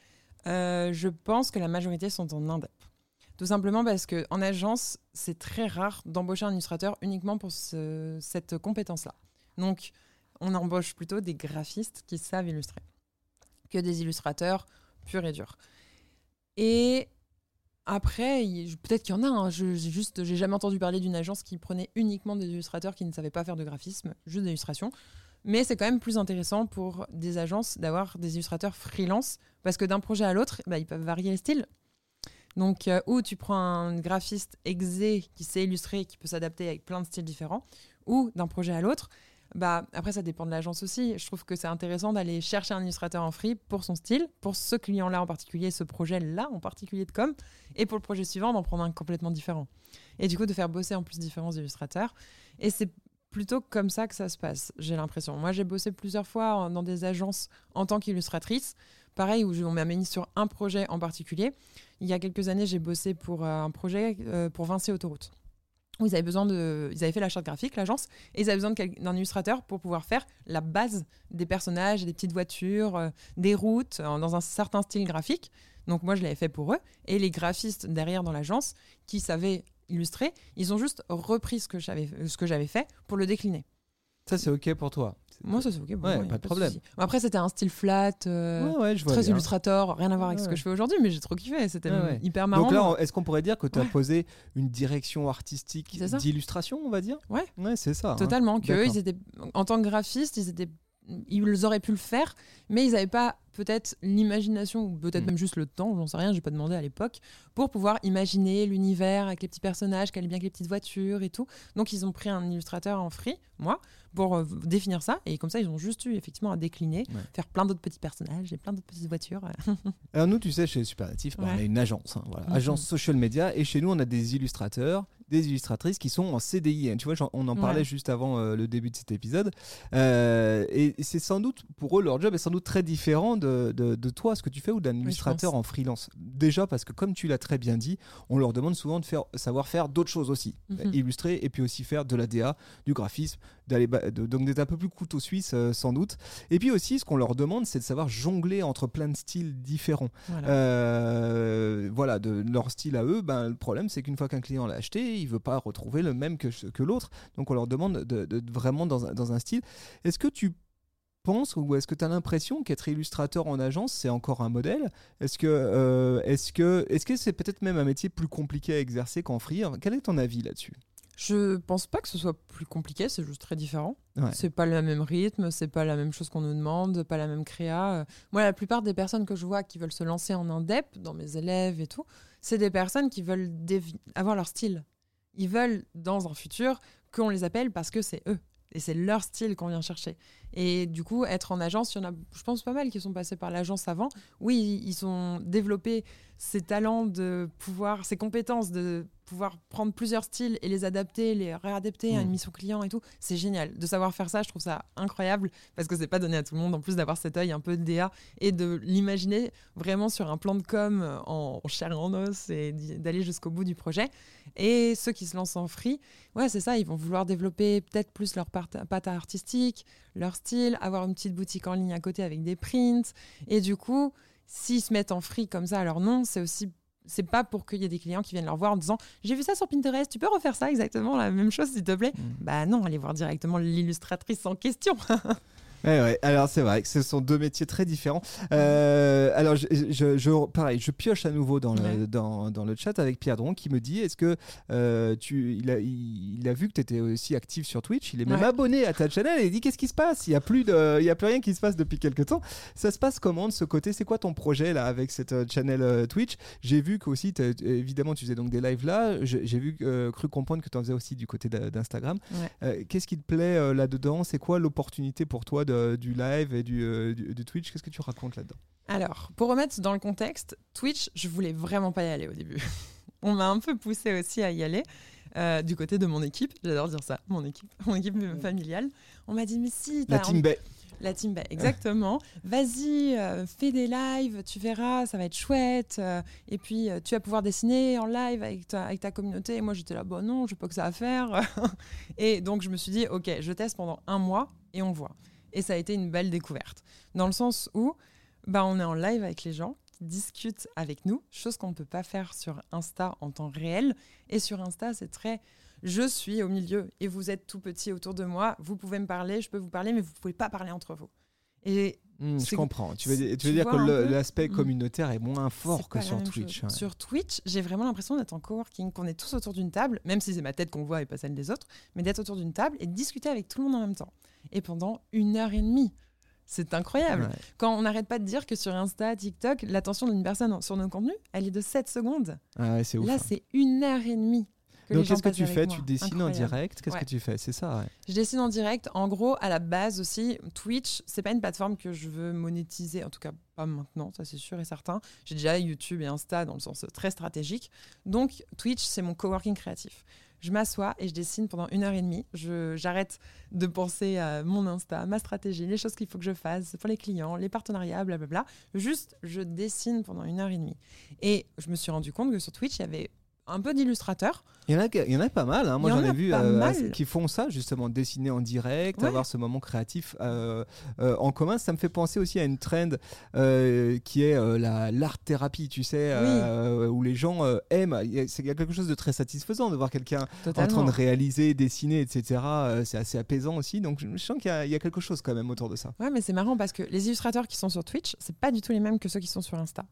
[SPEAKER 2] je pense que la majorité sont en indep. Tout simplement parce qu'en agence, c'est très rare d'embaucher un illustrateur uniquement pour cette compétence-là. Donc, on embauche plutôt des graphistes qui savent illustrer que des illustrateurs purs et durs. Et après, peut-être qu'il y en a. Hein. Je, juste, j'ai jamais entendu parler d'une agence qui prenait uniquement des illustrateurs qui ne savaient pas faire de graphisme, juste d'illustration. Mais c'est quand même plus intéressant pour des agences d'avoir des illustrateurs freelance parce que d'un projet à l'autre, bah, ils peuvent varier les styles. Donc, euh, ou tu prends un graphiste exé qui sait illustrer, qui peut s'adapter avec plein de styles différents, ou d'un projet à l'autre. Bah, après, ça dépend de l'agence aussi. Je trouve que c'est intéressant d'aller chercher un illustrateur en free pour son style, pour ce client-là en particulier, ce projet-là en particulier de com, et pour le projet suivant, d'en prendre un complètement différent. Et du coup, de faire bosser en plus différents illustrateurs. Et c'est plutôt comme ça que ça se passe, j'ai l'impression. Moi, j'ai bossé plusieurs fois dans des agences en tant qu'illustratrice. Pareil, où on m'a mis sur un projet en particulier. Il y a quelques années, j'ai bossé pour euh, un projet euh, pour Vinci Autoroute. Ils avaient besoin de, ils avaient fait la charte graphique, l'agence, et ils avaient besoin d'un illustrateur pour pouvoir faire la base des personnages, des petites voitures, euh, des routes, dans un certain style graphique. Donc moi, je l'avais fait pour eux. Et les graphistes derrière dans l'agence, qui savaient illustrer, ils ont juste repris ce que j'avais fait pour le décliner.
[SPEAKER 1] Ça, c'est OK pour toi
[SPEAKER 2] moi, ça c'est ok.
[SPEAKER 1] pas de problème.
[SPEAKER 2] Après, c'était un style flat, euh, très illustrator, rien à voir avec ce que je fais aujourd'hui, mais j'ai trop kiffé. C'était hyper marrant.
[SPEAKER 1] Donc là, est-ce qu'on pourrait dire que tu as posé une direction artistique d'illustration, on va dire?
[SPEAKER 2] Ouais.
[SPEAKER 1] Ouais, c'est ça. Hein.
[SPEAKER 2] Totalement. Que ils étaient, en tant que graphiste, ils étaient ils auraient pu le faire, mais ils n'avaient pas peut-être l'imagination ou peut-être
[SPEAKER 1] Mm.
[SPEAKER 2] même juste le temps, j'en sais rien, j'ai pas demandé à l'époque, pour pouvoir imaginer l'univers avec les petits personnages, qu'elle bien avec les petites voitures et tout. Donc ils ont pris un illustrateur en free, moi, pour euh, définir ça et comme ça ils ont juste eu effectivement à décliner,
[SPEAKER 1] Ouais.
[SPEAKER 2] faire plein d'autres petits personnages et plein d'autres petites voitures.
[SPEAKER 1] Alors nous, tu sais, chez Superlatif, bah, on a une agence, hein, voilà,
[SPEAKER 2] Mhm.
[SPEAKER 1] agence social media, et chez nous, on a des illustrateurs, des illustratrices qui sont en CDI. hein. Tu vois, on en parlait
[SPEAKER 2] Ouais.
[SPEAKER 1] juste avant euh, le début de cet épisode. Euh, et c'est sans doute, pour eux, leur job est sans doute très différent de, de- de toi, ce que tu fais, ou d'un illustrateur en freelance. Déjà, parce que comme tu l'as très bien dit, on leur demande souvent de faire, savoir faire d'autres choses aussi.
[SPEAKER 2] Mhm.
[SPEAKER 1] Illustrer et puis aussi faire de la DA, du graphisme, d'aller donc d'être un peu plus couteau suisse, euh, sans doute. Et puis aussi, ce qu'on leur demande, c'est de savoir jongler entre plein de styles différents.
[SPEAKER 2] Voilà.
[SPEAKER 1] Euh, voilà, de leur style à eux, ben, le problème c'est qu'une fois qu'un client l'a acheté, il veut pas retrouver le même que, que l'autre. Donc on leur demande de, de- vraiment dans un, dans un style. Est-ce que tu penses ou est-ce que tu as l'impression qu'être illustrateur en agence c'est encore un modèle? Est-ce que euh, est-ce que est-ce que c'est peut-être même un métier plus compliqué à exercer qu'en free? Quel est ton avis là-dessus?
[SPEAKER 2] Je pense pas que ce soit plus compliqué, c'est juste très différent.
[SPEAKER 1] Ouais.
[SPEAKER 2] C'est pas le même rythme, c'est pas la même chose qu'on nous demande, pas la même créa. Moi, la plupart des personnes que je vois qui veulent se lancer en indep, dans mes élèves et tout, c'est des personnes qui veulent avoir leur style. Ils veulent, dans un futur, qu'on les appelle parce que c'est eux. Et c'est leur style qu'on vient chercher. Et du coup, être en agence, il y en a, je pense, pas mal qui sont passés par l'agence avant. Oui, ils ont développé ces talents de pouvoir, ces compétences de pouvoir prendre plusieurs styles et les adapter, les réadapter à
[SPEAKER 1] Mm.
[SPEAKER 2] une mission client et tout. C'est génial. De savoir faire ça, je trouve ça incroyable parce que c'est pas donné à tout le monde en plus d'avoir cet œil un peu de DA et de l'imaginer vraiment sur un plan de com en chair et en os et d'aller jusqu'au bout du projet. Et ceux qui se lancent en free, ouais, c'est ça, ils vont vouloir développer peut-être plus leur patte artistique, leur style, avoir une petite boutique en ligne à côté avec des prints. Et du coup, s'ils se mettent en free comme ça à leur nom, c'est aussi c'est pas pour qu'il y ait des clients qui viennent leur voir en disant j'ai vu ça sur Pinterest, tu peux refaire ça exactement la même chose s'il te plaît?
[SPEAKER 1] Mm.
[SPEAKER 2] Bah non, allez voir directement l'illustratrice en question.
[SPEAKER 1] Ouais, ouais. Alors c'est vrai que ce sont deux métiers très différents. Euh, alors je, je- je- pareil, je pioche à nouveau dans le,
[SPEAKER 2] Ouais.
[SPEAKER 1] dans, dans le chat avec Pierre Dron qui me dit est-ce que euh, tu, il, a, il, il a vu que tu étais aussi actif sur Twitch, il est même abonné à ta chaîne et il dit qu'est-ce qui se passe? Il n'y a, plus de- il y a plus rien qui se passe depuis quelques temps. Ça se passe comment de ce côté? C'est quoi ton projet là avec cette euh, channel euh, Twitch? J'ai vu qu'aussi, t'as- évidemment, tu faisais donc des lives là. J'ai vu, cru comprendre que tu en faisais aussi du côté d'Instagram. Qu'est-ce qui te plaît là-dedans? C'est quoi l'opportunité pour toi de- du live et du, euh, du- du Twitch Qu'est-ce que tu racontes là-dedans
[SPEAKER 2] Alors, pour remettre dans le contexte, Twitch, je voulais vraiment pas y aller au début. On m'a un peu poussé aussi à y aller. euh, du côté de mon équipe, j'adore dire ça, mon équipe, mon équipe familiale. On m'a dit mais si,
[SPEAKER 1] La Team Bay.
[SPEAKER 2] La team Bay, exactement. Vas-y, euh, fais des lives, tu verras, ça va être chouette. euh, et puis, tu vas pouvoir dessiner en live avec ta, avec ta communauté. Et moi, j'étais là, bon, non, je pas que ça à faire. et donc, je me suis dit, OK, je teste pendant un mois et on voit. Et ça a été une belle découverte. Dans le sens où, bah, on est en live avec les gens qui discutent avec nous, chose qu'on ne peut pas faire sur Insta en temps réel. Et sur Insta, c'est très je suis au milieu et vous êtes tout petit autour de moi, vous pouvez me parler, je peux vous parler, mais vous pouvez pas parler entre vous. Et
[SPEAKER 1] Hmm, je comprends. Tu veux, dire- tu que l'aspect
[SPEAKER 2] Mm.
[SPEAKER 1] communautaire est moins fort que sur Twitch. ouais.
[SPEAKER 2] Sur Twitch, j'ai vraiment l'impression d'être en coworking, qu'on est tous autour d'une table, même si c'est ma tête qu'on voit et pas celle des autres, mais d'être autour d'une table et de discuter avec tout le monde en même temps. Et pendant une heure et demie. C'est incroyable.
[SPEAKER 1] Ouais.
[SPEAKER 2] Quand on n'arrête pas de dire que sur Insta, TikTok, l'attention d'une personne sur nos contenus, elle est de 7 secondes.
[SPEAKER 1] Ah ouais, c'est ouf.
[SPEAKER 2] Là,
[SPEAKER 1] hein.
[SPEAKER 2] c'est une heure et demie. Que
[SPEAKER 1] Donc qu'est-ce que tu fais?
[SPEAKER 2] moi.
[SPEAKER 1] Tu dessines en direct? Qu'est-ce
[SPEAKER 2] Ouais.
[SPEAKER 1] que tu fais? C'est ça. ouais.
[SPEAKER 2] Je dessine en direct. En gros, à la base aussi, Twitch, c'est pas une plateforme que je veux monétiser, en tout cas pas maintenant, ça c'est sûr et certain. J'ai déjà YouTube et Insta dans le sens très stratégique. Donc Twitch, c'est mon coworking créatif. Je m'assois et je dessine pendant une heure et demie. J'arrête de penser à mon Insta, ma stratégie, les choses qu'il faut que je fasse pour les clients, les partenariats, blablabla. Juste, je dessine pendant une heure et demie. Et je me suis rendu compte que sur Twitch, il y avait un peu d'illustrateurs.
[SPEAKER 1] Il y, en a, il y en a pas mal. hein. Moi, j'en ai vu euh, qui font ça, justement, dessiner en direct,
[SPEAKER 2] Ouais.
[SPEAKER 1] avoir ce moment créatif euh, euh, en commun. Ça me fait penser aussi à une trend euh, qui est la l'art thérapie, tu sais, où les gens aiment. Il y, a, c'est- il y a quelque chose de très satisfaisant de voir quelqu'un en train de réaliser, dessiner, etc. C'est assez apaisant aussi. Donc, je sens qu'il y y a quelque chose quand même autour de ça.
[SPEAKER 2] Ouais, mais c'est marrant parce que les illustrateurs qui sont sur Twitch, c'est pas du tout les mêmes que ceux qui sont sur Insta.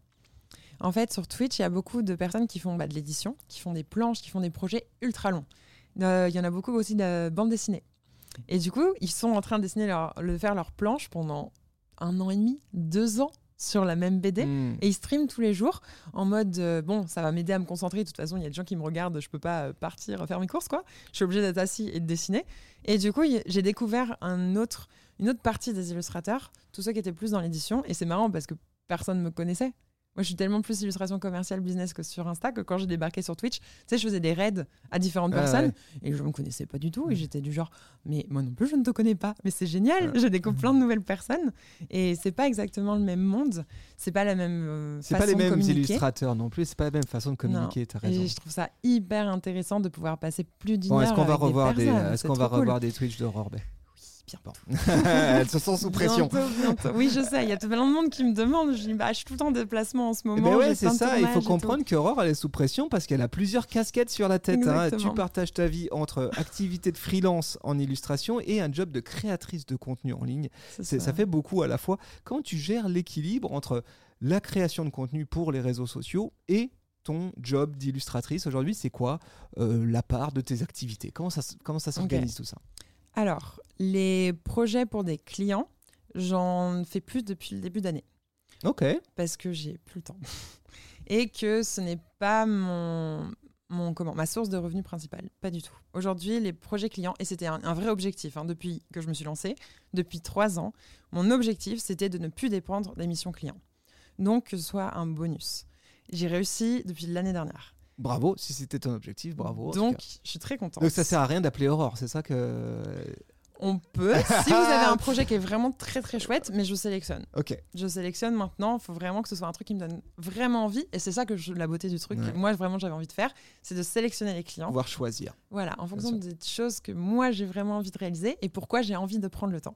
[SPEAKER 2] En fait, sur Twitch, il y a beaucoup de personnes qui font bah, de l'édition, qui font des planches, qui font des projets ultra longs. Euh, Il y en a beaucoup aussi de bande dessinée. Et du coup, ils sont en train de dessiner leur, de faire leur planche pendant un an et demi, deux ans sur la même BD.
[SPEAKER 1] Hmm.
[SPEAKER 2] Et ils streament tous les jours en mode euh, bon, ça va m'aider à me concentrer. De toute façon, il y a des gens qui me regardent, je peux pas euh, partir faire mes courses quoi. Je suis obligée d'être assis et de dessiner. Et du coup, j'ai découvert un autre, une autre partie des illustrateurs, tous ceux qui étaient plus dans l'édition. Et c'est marrant parce que personne me connaissait. Moi, je suis tellement plus illustration commerciale business que sur Insta que quand j'ai débarqué sur Twitch, tu sais, je faisais des raids à différentes
[SPEAKER 1] Ah,
[SPEAKER 2] personnes
[SPEAKER 1] ouais.
[SPEAKER 2] et je me connaissais pas du tout. Et j'étais du genre, mais moi non plus, je ne te connais pas. Mais c'est génial,
[SPEAKER 1] Ouais.
[SPEAKER 2] je découvre plein de nouvelles personnes. Et c'est pas exactement le même monde, c'est pas la même euh,
[SPEAKER 1] C'est pas les mêmes illustrateurs non plus, c'est pas la même façon de communiquer, t'as raison.
[SPEAKER 2] Et je trouve ça hyper intéressant de pouvoir passer plus d'une
[SPEAKER 1] Bon,
[SPEAKER 2] heure
[SPEAKER 1] est-ce qu'on va revoir
[SPEAKER 2] des
[SPEAKER 1] des, est-ce qu'on va
[SPEAKER 2] cool.
[SPEAKER 1] revoir des Twitch de Rorbet
[SPEAKER 2] Oui, bientôt.
[SPEAKER 1] Elles se sont sous pression.
[SPEAKER 2] Bientôt, bientôt. Oui, je sais, il y a plein de monde qui me demande. Je dis, bah, je suis tout le temps en déplacement en ce
[SPEAKER 1] Eh
[SPEAKER 2] moment.
[SPEAKER 1] ben ouais, c'est ça. Il faut
[SPEAKER 2] tout.
[SPEAKER 1] comprendre que Aurore, elle est sous pression parce qu'elle a plusieurs casquettes sur la tête. hein. Tu partages ta vie entre activité de freelance en illustration et un job de créatrice de contenu en ligne. Ça fait beaucoup à la fois. Comment tu gères l'équilibre entre la création de contenu pour les réseaux sociaux et ton job d'illustratrice aujourd'hui? C'est quoi euh, la part de tes activités? Comment ça, comment ça s'organise tout ça?
[SPEAKER 2] Alors, les projets pour des clients, j'en fais plus depuis le début d'année.
[SPEAKER 1] Ok.
[SPEAKER 2] parce que j'ai plus le temps. Et que ce n'est pas mon, mon comment ma source de revenus principale. Pas du tout. Aujourd'hui les projets clients et c'était un, un vrai objectif hein, depuis que je me suis lancée depuis trois ans mon objectif c'était de ne plus dépendre des missions clients. Donc que ce soit un bonus. J'ai réussi depuis l'année dernière
[SPEAKER 1] Bravo. Si c'était ton objectif, bravo.
[SPEAKER 2] donc je suis très contente
[SPEAKER 1] Donc ça sert à rien d'appeler Aurore, c'est ça que.
[SPEAKER 2] on peut si vous avez un projet qui est vraiment très très chouette mais je sélectionne
[SPEAKER 1] Ok.
[SPEAKER 2] je sélectionne maintenant. Il faut vraiment que ce soit un truc qui me donne vraiment envie. Et c'est ça que je- la beauté du truc,
[SPEAKER 1] Ouais.
[SPEAKER 2] que moi vraiment j'avais envie de faire, c'est de sélectionner les clients.
[SPEAKER 1] Pouvoir choisir.
[SPEAKER 2] Voilà, en fonction des choses que moi j'ai vraiment envie de réaliser et pourquoi j'ai envie de prendre le temps.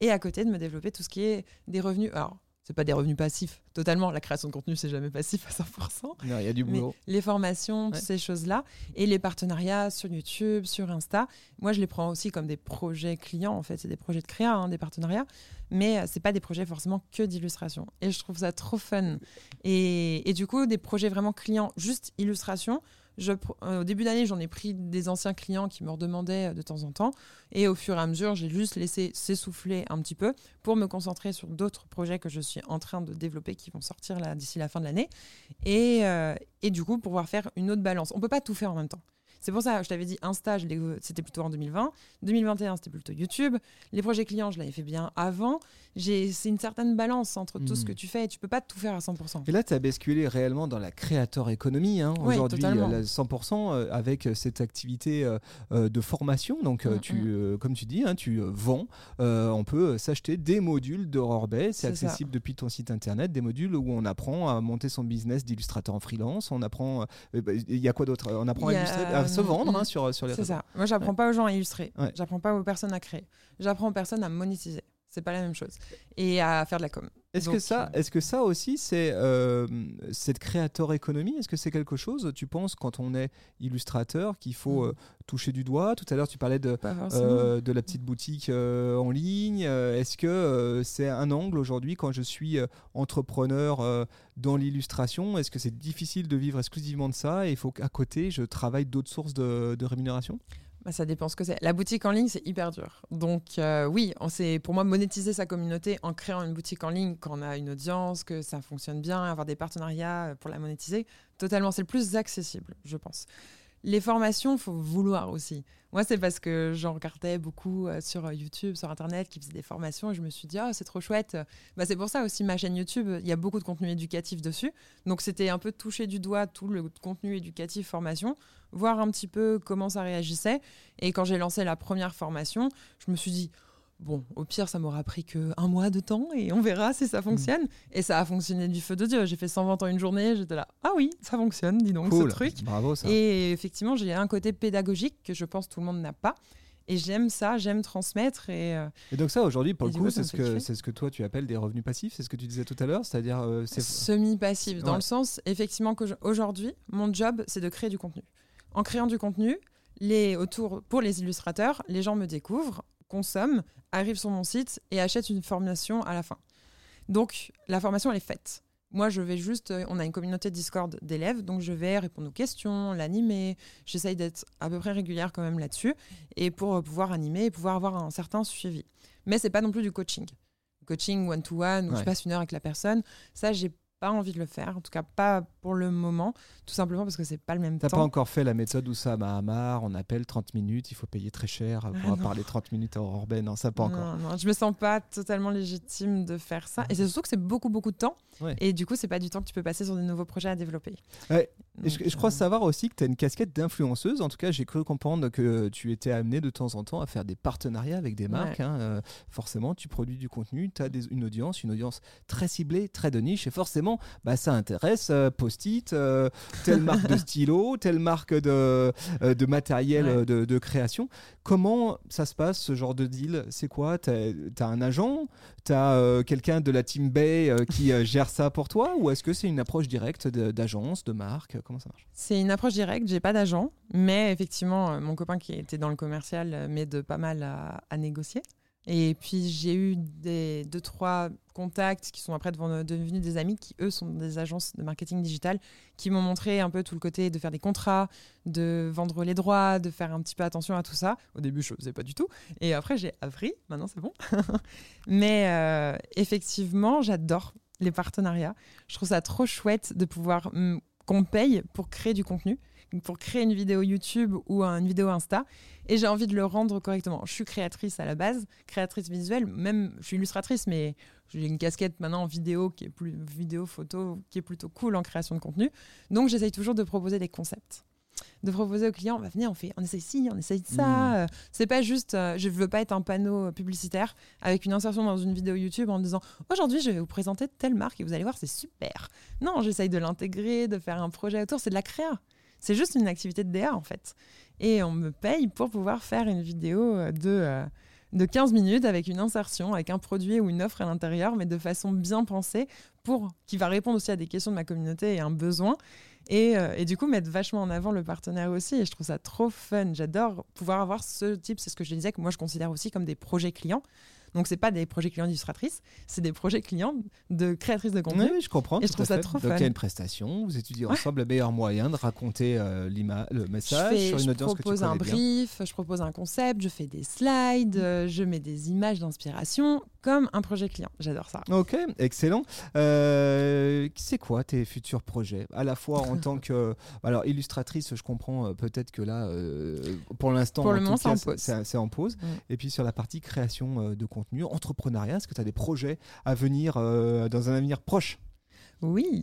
[SPEAKER 2] Et à côté de me développer tout ce qui est des revenus. Alors, c'est pas des revenus passifs totalement. La création de contenu, c'est jamais passif à 100%.
[SPEAKER 1] Non, Il y a du boulot.
[SPEAKER 2] les formations, toutes
[SPEAKER 1] Ouais.
[SPEAKER 2] ces choses-là, et les partenariats sur YouTube, sur Insta, moi je les prends aussi comme des projets clients. En fait, c'est des projets de créa, hein, des partenariats, mais euh, c'est pas des projets forcément que d'illustration. Et je trouve ça trop fun. Et, et du coup, des projets vraiment clients, juste illustration. Euh, au début d'année, j'en ai pris des anciens clients qui me redemandaient euh, de temps en temps. Et au fur et à mesure, j'ai juste laissé s'essouffler un petit peu pour me concentrer sur d'autres projets que je suis en train de développer qui vont sortir d'ici la fin de l'année. Et, euh, et du coup, pouvoir faire une autre balance. On peut pas tout faire en même temps. C'est pour ça, je t'avais dit, Insta, l'ai- c'était plutôt en 2020. 2021, c'était plutôt YouTube. Les projets clients, je l'avais fait bien avant. C'est une certaine balance entre tout ce
[SPEAKER 1] Mhm.
[SPEAKER 2] que tu fais et tu peux pas tout faire à 100%.
[SPEAKER 1] Et là, tu as basculé réellement dans la créateur économie. hein,
[SPEAKER 2] Oui,
[SPEAKER 1] Aujourd'hui,
[SPEAKER 2] totalement.
[SPEAKER 1] euh, la 100% euh, avec euh, cette activité euh, euh, de formation. Donc, euh,
[SPEAKER 2] Mm,
[SPEAKER 1] tu,
[SPEAKER 2] mm.
[SPEAKER 1] euh, comme tu dis, hein, tu euh, vends. Euh, on peut euh, s'acheter des modules de Rorbet. C'est
[SPEAKER 2] ça.
[SPEAKER 1] accessible depuis ton site internet. Des modules où on apprend à monter son business d'illustrateur en freelance. On apprend. euh, bah, Il y a quoi d'autre? On apprend à, illustrer- à se
[SPEAKER 2] euh,
[SPEAKER 1] vendre hein, sur, sur les
[SPEAKER 2] C'est
[SPEAKER 1] réseaux.
[SPEAKER 2] ça. Moi, j'apprends pas aux gens à illustrer.
[SPEAKER 1] Ouais.
[SPEAKER 2] J'apprends pas aux personnes à créer. J'apprends aux personnes à monétiser. C'est pas la même chose. Et à faire de la com.
[SPEAKER 1] Est-ce que ça,
[SPEAKER 2] euh,
[SPEAKER 1] est-ce que ça aussi, c'est euh, cette créateur économie Est-ce que c'est quelque chose, tu penses, quand on est illustrateur, qu'il faut
[SPEAKER 2] Mhm.
[SPEAKER 1] euh, toucher du doigt? Tout à l'heure, tu parlais de, euh, de la petite boutique en ligne. Est-ce que c'est un angle aujourd'hui quand je suis entrepreneur dans l'illustration Est-ce que c'est difficile de vivre exclusivement de ça et il faut qu'à côté, je travaille d'autres sources de, de rémunération?
[SPEAKER 2] Bah, ça dépend ce que c'est. La boutique en ligne, c'est hyper dur. Donc euh, oui, on sait, pour moi, monétiser sa communauté en créant une boutique en ligne quand on a une audience, que ça fonctionne bien, avoir des partenariats euh, pour la monétiser, totalement, c'est le plus accessible, je pense. Les formations, faut vouloir aussi. Moi, c'est parce que j'en regardais beaucoup euh, sur euh, YouTube, sur Internet, qui faisaient des formations, et je me suis dit, ah, c'est trop chouette. Bah, c'est pour ça aussi ma chaîne YouTube, il y a beaucoup de contenu éducatif dessus. Donc, c'était un peu toucher du doigt tout le contenu éducatif, formation, voir un petit peu comment ça réagissait. Et quand j'ai lancé la première formation, je me suis dit, bon, au pire, ça m'aura pris que un mois de temps et on verra si ça fonctionne. Et ça a fonctionné du feu de Dieu. J'ai fait 120 en une journée, j'étais là, ah oui, ça fonctionne, dis donc,
[SPEAKER 1] Cool,
[SPEAKER 2] ce truc.
[SPEAKER 1] bravo ça.
[SPEAKER 2] Et effectivement, j'ai un côté pédagogique que je pense tout le monde n'a pas. Et j'aime ça, j'aime transmettre. Et euh,
[SPEAKER 1] Et donc ça, aujourd'hui, pour
[SPEAKER 2] Et
[SPEAKER 1] le coup, c'est ce, que, ce que toi, tu appelles des revenus passifs, c'est ce que tu disais tout à l'heure, c'est-à-dire... euh, c'est-
[SPEAKER 2] semi-passif, dans le sens, effectivement, qu'aujourd'hui, mon job, c'est de créer du contenu. En créant du contenu, les, autour, pour les illustrateurs, les gens me découvrent, consomment, arrivent sur mon site et achètent une formation à la fin. Donc, la formation, elle est faite. moi, je vais juste. euh, On a une communauté Discord d'élèves, donc je vais répondre aux questions, l'animer. J'essaye d'être à peu près régulière quand même là-dessus, et pour euh, pouvoir animer et pouvoir avoir un certain suivi. Mais c'est pas non plus du coaching. Coaching one-to-one, où
[SPEAKER 1] Ouais.
[SPEAKER 2] je passe une heure avec la personne, ça, j'ai pas envie de le faire. En tout cas, pas pour le moment, tout simplement parce que c'est pas le même
[SPEAKER 1] T'as
[SPEAKER 2] temps.
[SPEAKER 1] pas encore fait la méthode où ça Mahamar, on appelle 30 minutes, il faut payer très cher pour
[SPEAKER 2] Ah,
[SPEAKER 1] parler 30 minutes à Aurore. Non, ça pas encore.
[SPEAKER 2] Non, je me sens pas totalement légitime de faire ça. Et c'est surtout que c'est beaucoup, beaucoup de temps.
[SPEAKER 1] Ouais.
[SPEAKER 2] Et du coup, c'est pas du temps que tu peux passer sur des nouveaux projets à développer.
[SPEAKER 1] Ouais. Et
[SPEAKER 2] Donc,
[SPEAKER 1] je, je crois
[SPEAKER 2] euh,
[SPEAKER 1] savoir aussi que tu as une casquette d'influenceuse. En tout cas, j'ai cru comprendre que tu étais amené de temps en temps à faire des partenariats avec des marques.
[SPEAKER 2] Ouais.
[SPEAKER 1] hein. Euh, forcément, tu produis du contenu, tu as une audience, une audience très ciblée, très de niche. Et forcément, bah, ça intéresse euh, Post-it, euh, telle marque de stylo, telle marque de, euh, de matériel
[SPEAKER 2] Ouais.
[SPEAKER 1] de, de création. Comment ça se passe, ce genre de deal? C'est quoi? Tu as, un agent? Tu as quelqu'un de la team Bay qui gère ça pour toi? Ou est-ce que c'est une approche directe d'agence, de marque? Comment ça marche?
[SPEAKER 2] C'est une approche directe, j'ai pas d'agent, mais effectivement, mon copain qui était dans le commercial m'aide pas mal à, à négocier. Et puis j'ai eu deux trois contacts qui sont après devenus des amis qui eux sont des agences de marketing digital qui m'ont montré un peu tout le côté de faire des contrats, de vendre les droits, de faire un petit peu attention à tout ça. Au début je faisais pas du tout et après j'ai appris, maintenant c'est bon. Mais euh, effectivement j'adore les partenariats. Je trouve ça trop chouette de pouvoir hum, qu'on paye pour créer du contenu, pour créer une vidéo YouTube ou une vidéo Insta, et j'ai envie de le rendre correctement. Je suis créatrice à la base, créatrice visuelle, même je suis illustratrice, mais j'ai une casquette maintenant en vidéo qui est plus vidéo, photo, qui est plutôt cool en création de contenu. Donc j'essaye toujours de proposer des concepts. De proposer aux clients, bah, venez, on fait, on essaye ci, on essaye ça.
[SPEAKER 1] Mhm.
[SPEAKER 2] Euh, C'est pas juste, euh, je veux pas être un panneau publicitaire avec une insertion dans une vidéo YouTube en disant aujourd'hui je vais vous présenter telle marque et vous allez voir c'est super. Non, j'essaye de l'intégrer, de faire un projet autour, c'est de la créa. C'est juste une activité de DA en fait. Et on me paye pour pouvoir faire une vidéo euh, de, euh, de 15 minutes avec une insertion, avec un produit ou une offre à l'intérieur, mais de façon bien pensée, pour qui va répondre aussi à des questions de ma communauté et un besoin. Et, euh, et du coup, mettre vachement en avant le partenaire aussi. Et je trouve ça trop fun. J'adore pouvoir avoir ce type, c'est ce que je disais, que moi je considère aussi comme des projets clients. Donc, c'est pas des projets clients d'illustratrices, c'est des projets clients de créatrices de contenu.
[SPEAKER 1] Oui, je comprends.
[SPEAKER 2] Et je trouve ça
[SPEAKER 1] fait.
[SPEAKER 2] trop
[SPEAKER 1] Donc, il y a une prestation, vous étudiez ensemble le meilleur moyen de raconter euh, le
[SPEAKER 2] Je,
[SPEAKER 1] message
[SPEAKER 2] fais-
[SPEAKER 1] sur une
[SPEAKER 2] je
[SPEAKER 1] audience que tu
[SPEAKER 2] propose un
[SPEAKER 1] bien.
[SPEAKER 2] brief, je propose un concept, je fais des slides, euh, je mets des images d'inspiration comme un projet client. J'adore ça.
[SPEAKER 1] Ok, excellent. Euh, c'est quoi tes futurs projets? À la fois en tant que. Alors, illustratrice, je comprends euh, peut-être que là, pour l'instant,
[SPEAKER 2] Pour le
[SPEAKER 1] en
[SPEAKER 2] moment,
[SPEAKER 1] tout
[SPEAKER 2] c'est en pause.
[SPEAKER 1] en.
[SPEAKER 2] Mm.
[SPEAKER 1] Et puis sur la partie création de contenu, entrepreneuriat, est-ce que tu as des projets à venir euh, dans un avenir proche?
[SPEAKER 2] Oui.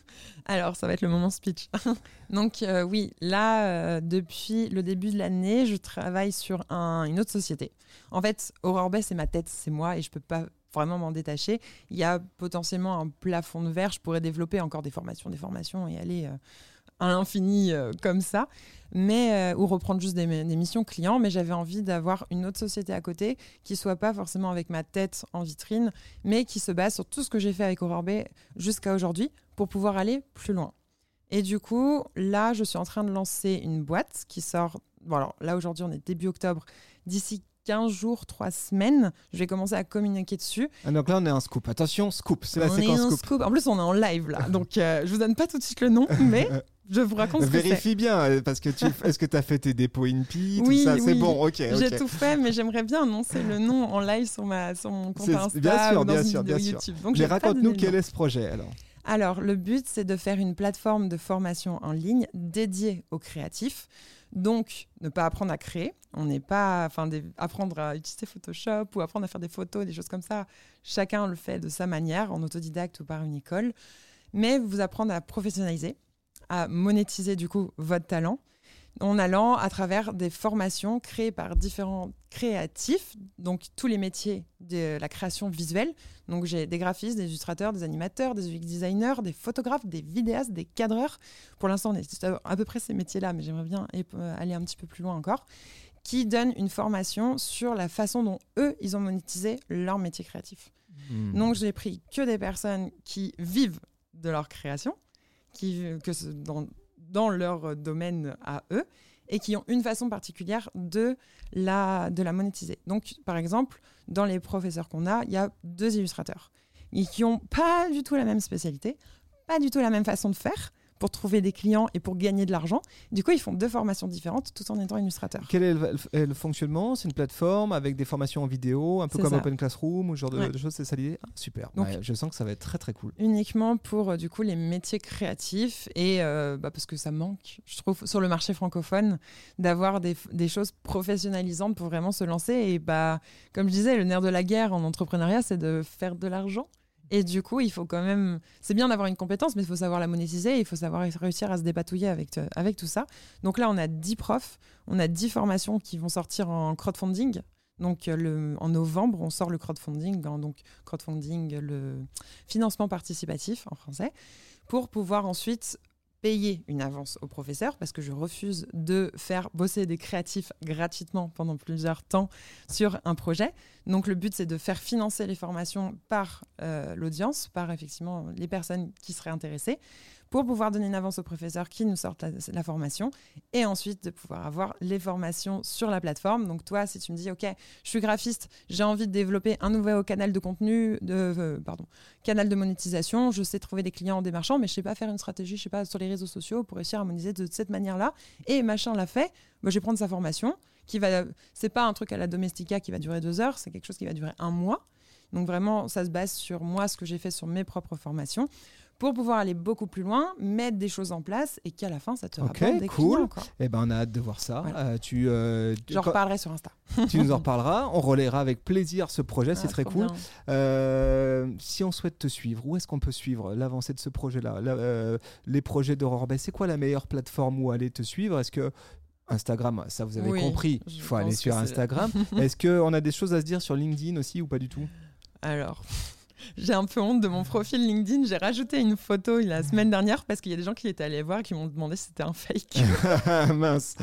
[SPEAKER 2] Alors, ça va être le moment speech. Donc, euh, oui, là, euh, depuis le début de l'année, je travaille sur un- une autre société. En fait, Aurore Bay, c'est ma tête, c'est moi, et je peux pas vraiment m'en détacher. Il y a potentiellement un plafond de verre. Je pourrais développer encore des formations, des formations et aller à l'infini euh, comme ça, mais euh, ou reprendre juste des, des missions clients. Mais j'avais envie d'avoir une autre société à côté qui soit pas forcément avec ma tête en vitrine, mais qui se base sur tout ce que j'ai fait avec Aurore jusqu'à aujourd'hui pour pouvoir aller plus loin. Et du coup, là, je suis en train de lancer une boîte qui sort. Bon, alors là, aujourd'hui, on est début octobre. D'ici 15 jours, 3 semaines, je vais commencer à communiquer dessus.
[SPEAKER 1] Ah, Donc là, on est un scoop. Attention, scoop, c'est la
[SPEAKER 2] On est
[SPEAKER 1] séquence
[SPEAKER 2] en
[SPEAKER 1] scoop.
[SPEAKER 2] scoop. En plus, on est en live là. Donc, euh, je vous donne pas tout de suite le nom, mais je vous raconte ce que.
[SPEAKER 1] Vérifie bien, euh, parce que tu, est-ce que tu as fait tes dépôts INPI,
[SPEAKER 2] Oui,
[SPEAKER 1] c'est bon, ok.
[SPEAKER 2] J'ai tout fait, mais j'aimerais bien annoncer le nom en live sur, ma, sur mon compte
[SPEAKER 1] C'est-
[SPEAKER 2] Insta
[SPEAKER 1] bien sûr,
[SPEAKER 2] ou dans
[SPEAKER 1] bien
[SPEAKER 2] une
[SPEAKER 1] sûr,
[SPEAKER 2] vidéo
[SPEAKER 1] bien sûr.
[SPEAKER 2] YouTube. Donc,
[SPEAKER 1] Mais raconte-nous quel est ce projet alors.
[SPEAKER 2] Alors, le but, c'est de faire une plateforme de formation en ligne dédiée aux créatifs. Donc, ne pas apprendre à créer. On n'est pas, enfin, des- apprendre à utiliser Photoshop ou apprendre à faire des photos, des choses comme ça. Chacun le fait de sa manière, en autodidacte ou par une école. Mais vous apprendre à professionnaliser, à monétiser du coup votre talent en allant à travers des formations créées par différents créatifs, donc tous les métiers de la création visuelle. Donc j'ai des graphistes, des illustrateurs, des animateurs, des UX designers, des photographes, des vidéastes, des cadreurs. Pour l'instant, on est à peu près ces métiers-là, mais j'aimerais bien aller un petit peu plus loin encore qui donnent une formation sur la façon dont eux, ils ont monétisé leur métier créatif.
[SPEAKER 1] Hmm.
[SPEAKER 2] Donc j'ai pris que des personnes qui vivent de leur création, que dans, leur domaine à eux, et qui ont une façon particulière de la, de la monétiser. Donc par exemple, dans les professeurs qu'on a, il y a deux illustrateurs. et qui ont pas du tout la même spécialité, pas du tout la même façon de faire pour trouver des clients et pour gagner de l'argent. Du coup, ils font deux formations différentes tout en étant illustrateurs.
[SPEAKER 1] Quel est le, fonctionnement? C'est une plateforme avec des formations en vidéo, un peu comme
[SPEAKER 2] ça.
[SPEAKER 1] Open Classroom ou ce genre de,
[SPEAKER 2] Ouais.
[SPEAKER 1] de choses, c'est ça l'idée? Ah, Super.
[SPEAKER 2] Donc-
[SPEAKER 1] Ouais, je sens que ça va être très très cool.
[SPEAKER 2] Uniquement pour euh, du coup les métiers créatifs et euh, bah, parce que ça manque, je trouve, sur le marché francophone, d'avoir des, des choses professionnalisantes pour vraiment se lancer. Et bah, comme je disais, le nerf de la guerre en entrepreneuriat, c'est de faire de l'argent. Et du coup, il faut quand même. C'est bien d'avoir une compétence, mais il faut savoir la monétiser. Il faut savoir réussir à se dépatouiller avec, euh, avec tout ça. Donc là, on a 10 profs, on a 10 formations qui vont sortir en crowdfunding. Donc euh, le, en novembre, on sort le crowdfunding, en- donc crowdfunding, le financement participatif en français, pour pouvoir ensuite payer une avance au professeur, parce que je refuse de faire bosser des créatifs gratuitement pendant plusieurs temps sur un projet. Donc le but, c'est de faire financer les formations par euh, l'audience, par effectivement les personnes qui seraient intéressées, pour pouvoir donner une avance au professeur qui nous sorte la, la formation, et ensuite de pouvoir avoir les formations sur la plateforme. Donc toi, si tu me dis, OK, je suis graphiste, j'ai envie de développer un nouveau canal de contenu, de, euh, pardon, canal de monétisation, je sais trouver des clients en démarchant, mais je sais pas faire une stratégie, je sais pas, sur les réseaux sociaux pour réussir à monétiser de cette manière-là, et machin l'a fait, bah, je vais prendre sa formation, qui va, c'est pas un truc à la domestica qui va durer deux heures, c'est quelque chose qui va durer un mois. Donc vraiment, ça se base sur moi, ce que j'ai fait sur mes propres formations, pour pouvoir aller beaucoup plus loin, mettre des choses en place et qu'à la fin, ça te
[SPEAKER 1] Ok,
[SPEAKER 2] rapporte des
[SPEAKER 1] cool.
[SPEAKER 2] clients. quoi.
[SPEAKER 1] Eh ben, on a hâte de voir ça.
[SPEAKER 2] Voilà.
[SPEAKER 1] Euh, tu, euh,
[SPEAKER 2] J'en reparlerai sur Insta.
[SPEAKER 1] tu nous en reparleras. On relaiera avec plaisir ce projet. c'est
[SPEAKER 2] Ah,
[SPEAKER 1] très cool. Euh, si on souhaite te suivre, où est-ce qu'on peut suivre l'avancée de ce projet-là? Euh, Les projets d'Aurore Bay, c'est quoi la meilleure plateforme où aller te suivre? Est-ce que Instagram, ça vous avez
[SPEAKER 2] Oui,
[SPEAKER 1] compris, il faut aller sur Instagram. Est-ce qu'on a des choses à se dire sur LinkedIn aussi ou pas du tout?
[SPEAKER 2] Alors, j'ai un peu honte de mon profil LinkedIn. J'ai rajouté une photo la semaine dernière parce qu'il y a des gens qui étaient allés voir et qui m'ont demandé si c'était un fake.
[SPEAKER 1] Mince.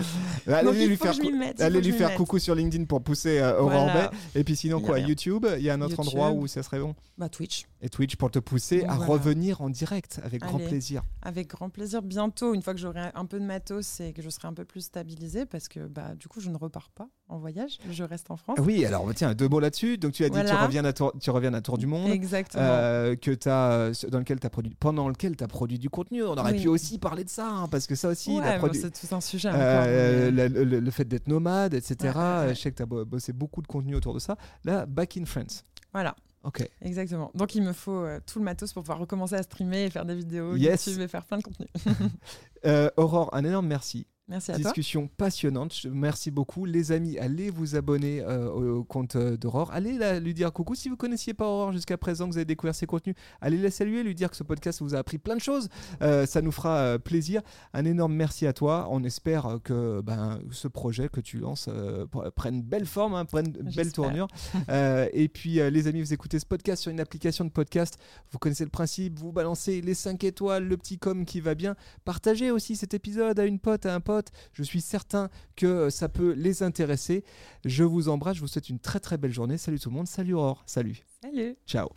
[SPEAKER 1] Allez lui faire,
[SPEAKER 2] mette,
[SPEAKER 1] allez lui coucou sur LinkedIn pour pousser euh, Aurore
[SPEAKER 2] Voilà.
[SPEAKER 1] Et puis sinon quoi
[SPEAKER 2] rien.
[SPEAKER 1] YouTube, il y a un autre
[SPEAKER 2] YouTube.
[SPEAKER 1] endroit où ça serait bon
[SPEAKER 2] Bah, Twitch.
[SPEAKER 1] Et Twitch pour te pousser à
[SPEAKER 2] Voilà.
[SPEAKER 1] revenir en direct avec grand plaisir.
[SPEAKER 2] Avec grand plaisir. Bientôt, une fois que j'aurai un peu de matos et que je serai un peu plus stabilisée, parce que bah, du coup, je ne repars pas en voyage. Je reste en France.
[SPEAKER 1] Oui, alors tiens, deux mots là-dessus. Donc tu as dit que tu
[SPEAKER 2] Voilà.
[SPEAKER 1] reviens à Tour, tu reviens à Tour du Monde.
[SPEAKER 2] Exactement.
[SPEAKER 1] Euh, que as, dans lequel as produit, pendant lequel tu as produit du contenu. On aurait
[SPEAKER 2] Oui.
[SPEAKER 1] pu aussi parler de ça, hein, parce que ça aussi,
[SPEAKER 2] Ouais,
[SPEAKER 1] produ-
[SPEAKER 2] c'est tout un sujet.
[SPEAKER 1] euh,
[SPEAKER 2] mais-
[SPEAKER 1] le, le fait d'être nomade, etc.
[SPEAKER 2] Ouais, ouais, ouais.
[SPEAKER 1] Je sais que tu as bossé beaucoup de contenu autour de ça. Là, Back in France.
[SPEAKER 2] Voilà.
[SPEAKER 1] Ok.
[SPEAKER 2] Exactement. Donc il me faut euh, tout le matos pour pouvoir recommencer à streamer et faire des vidéos
[SPEAKER 1] Yes.
[SPEAKER 2] YouTube et faire plein de contenu.
[SPEAKER 1] Euh, Aurore, un énorme merci.
[SPEAKER 2] Merci à toi.
[SPEAKER 1] Discussion passionnante. Merci beaucoup. Les amis, allez vous abonner euh, au, compte euh, d'Aurore. Allez la- lui dire coucou. Si vous connaissiez pas Aurore jusqu'à présent, que vous avez découvert ses contenus, allez la saluer, lui dire que ce podcast vous a appris plein de choses. Euh, ça nous fera plaisir. Un énorme merci à toi. On espère que ben, ce projet que tu lances euh, pr- prenne belle forme, hein, prenne belle tournure. Et puis, les amis, vous écoutez ce podcast sur une application de podcast. Vous connaissez le principe. Vous balancez les 5 étoiles, le petit com qui va bien. Partagez aussi cet épisode à une pote, à un pote. Je suis certain que euh, ça peut les intéresser. Je vous embrasse. Je vous souhaite une très très belle journée. Salut tout le monde. Salut Aurore. Salut.
[SPEAKER 2] Salut.
[SPEAKER 1] Ciao.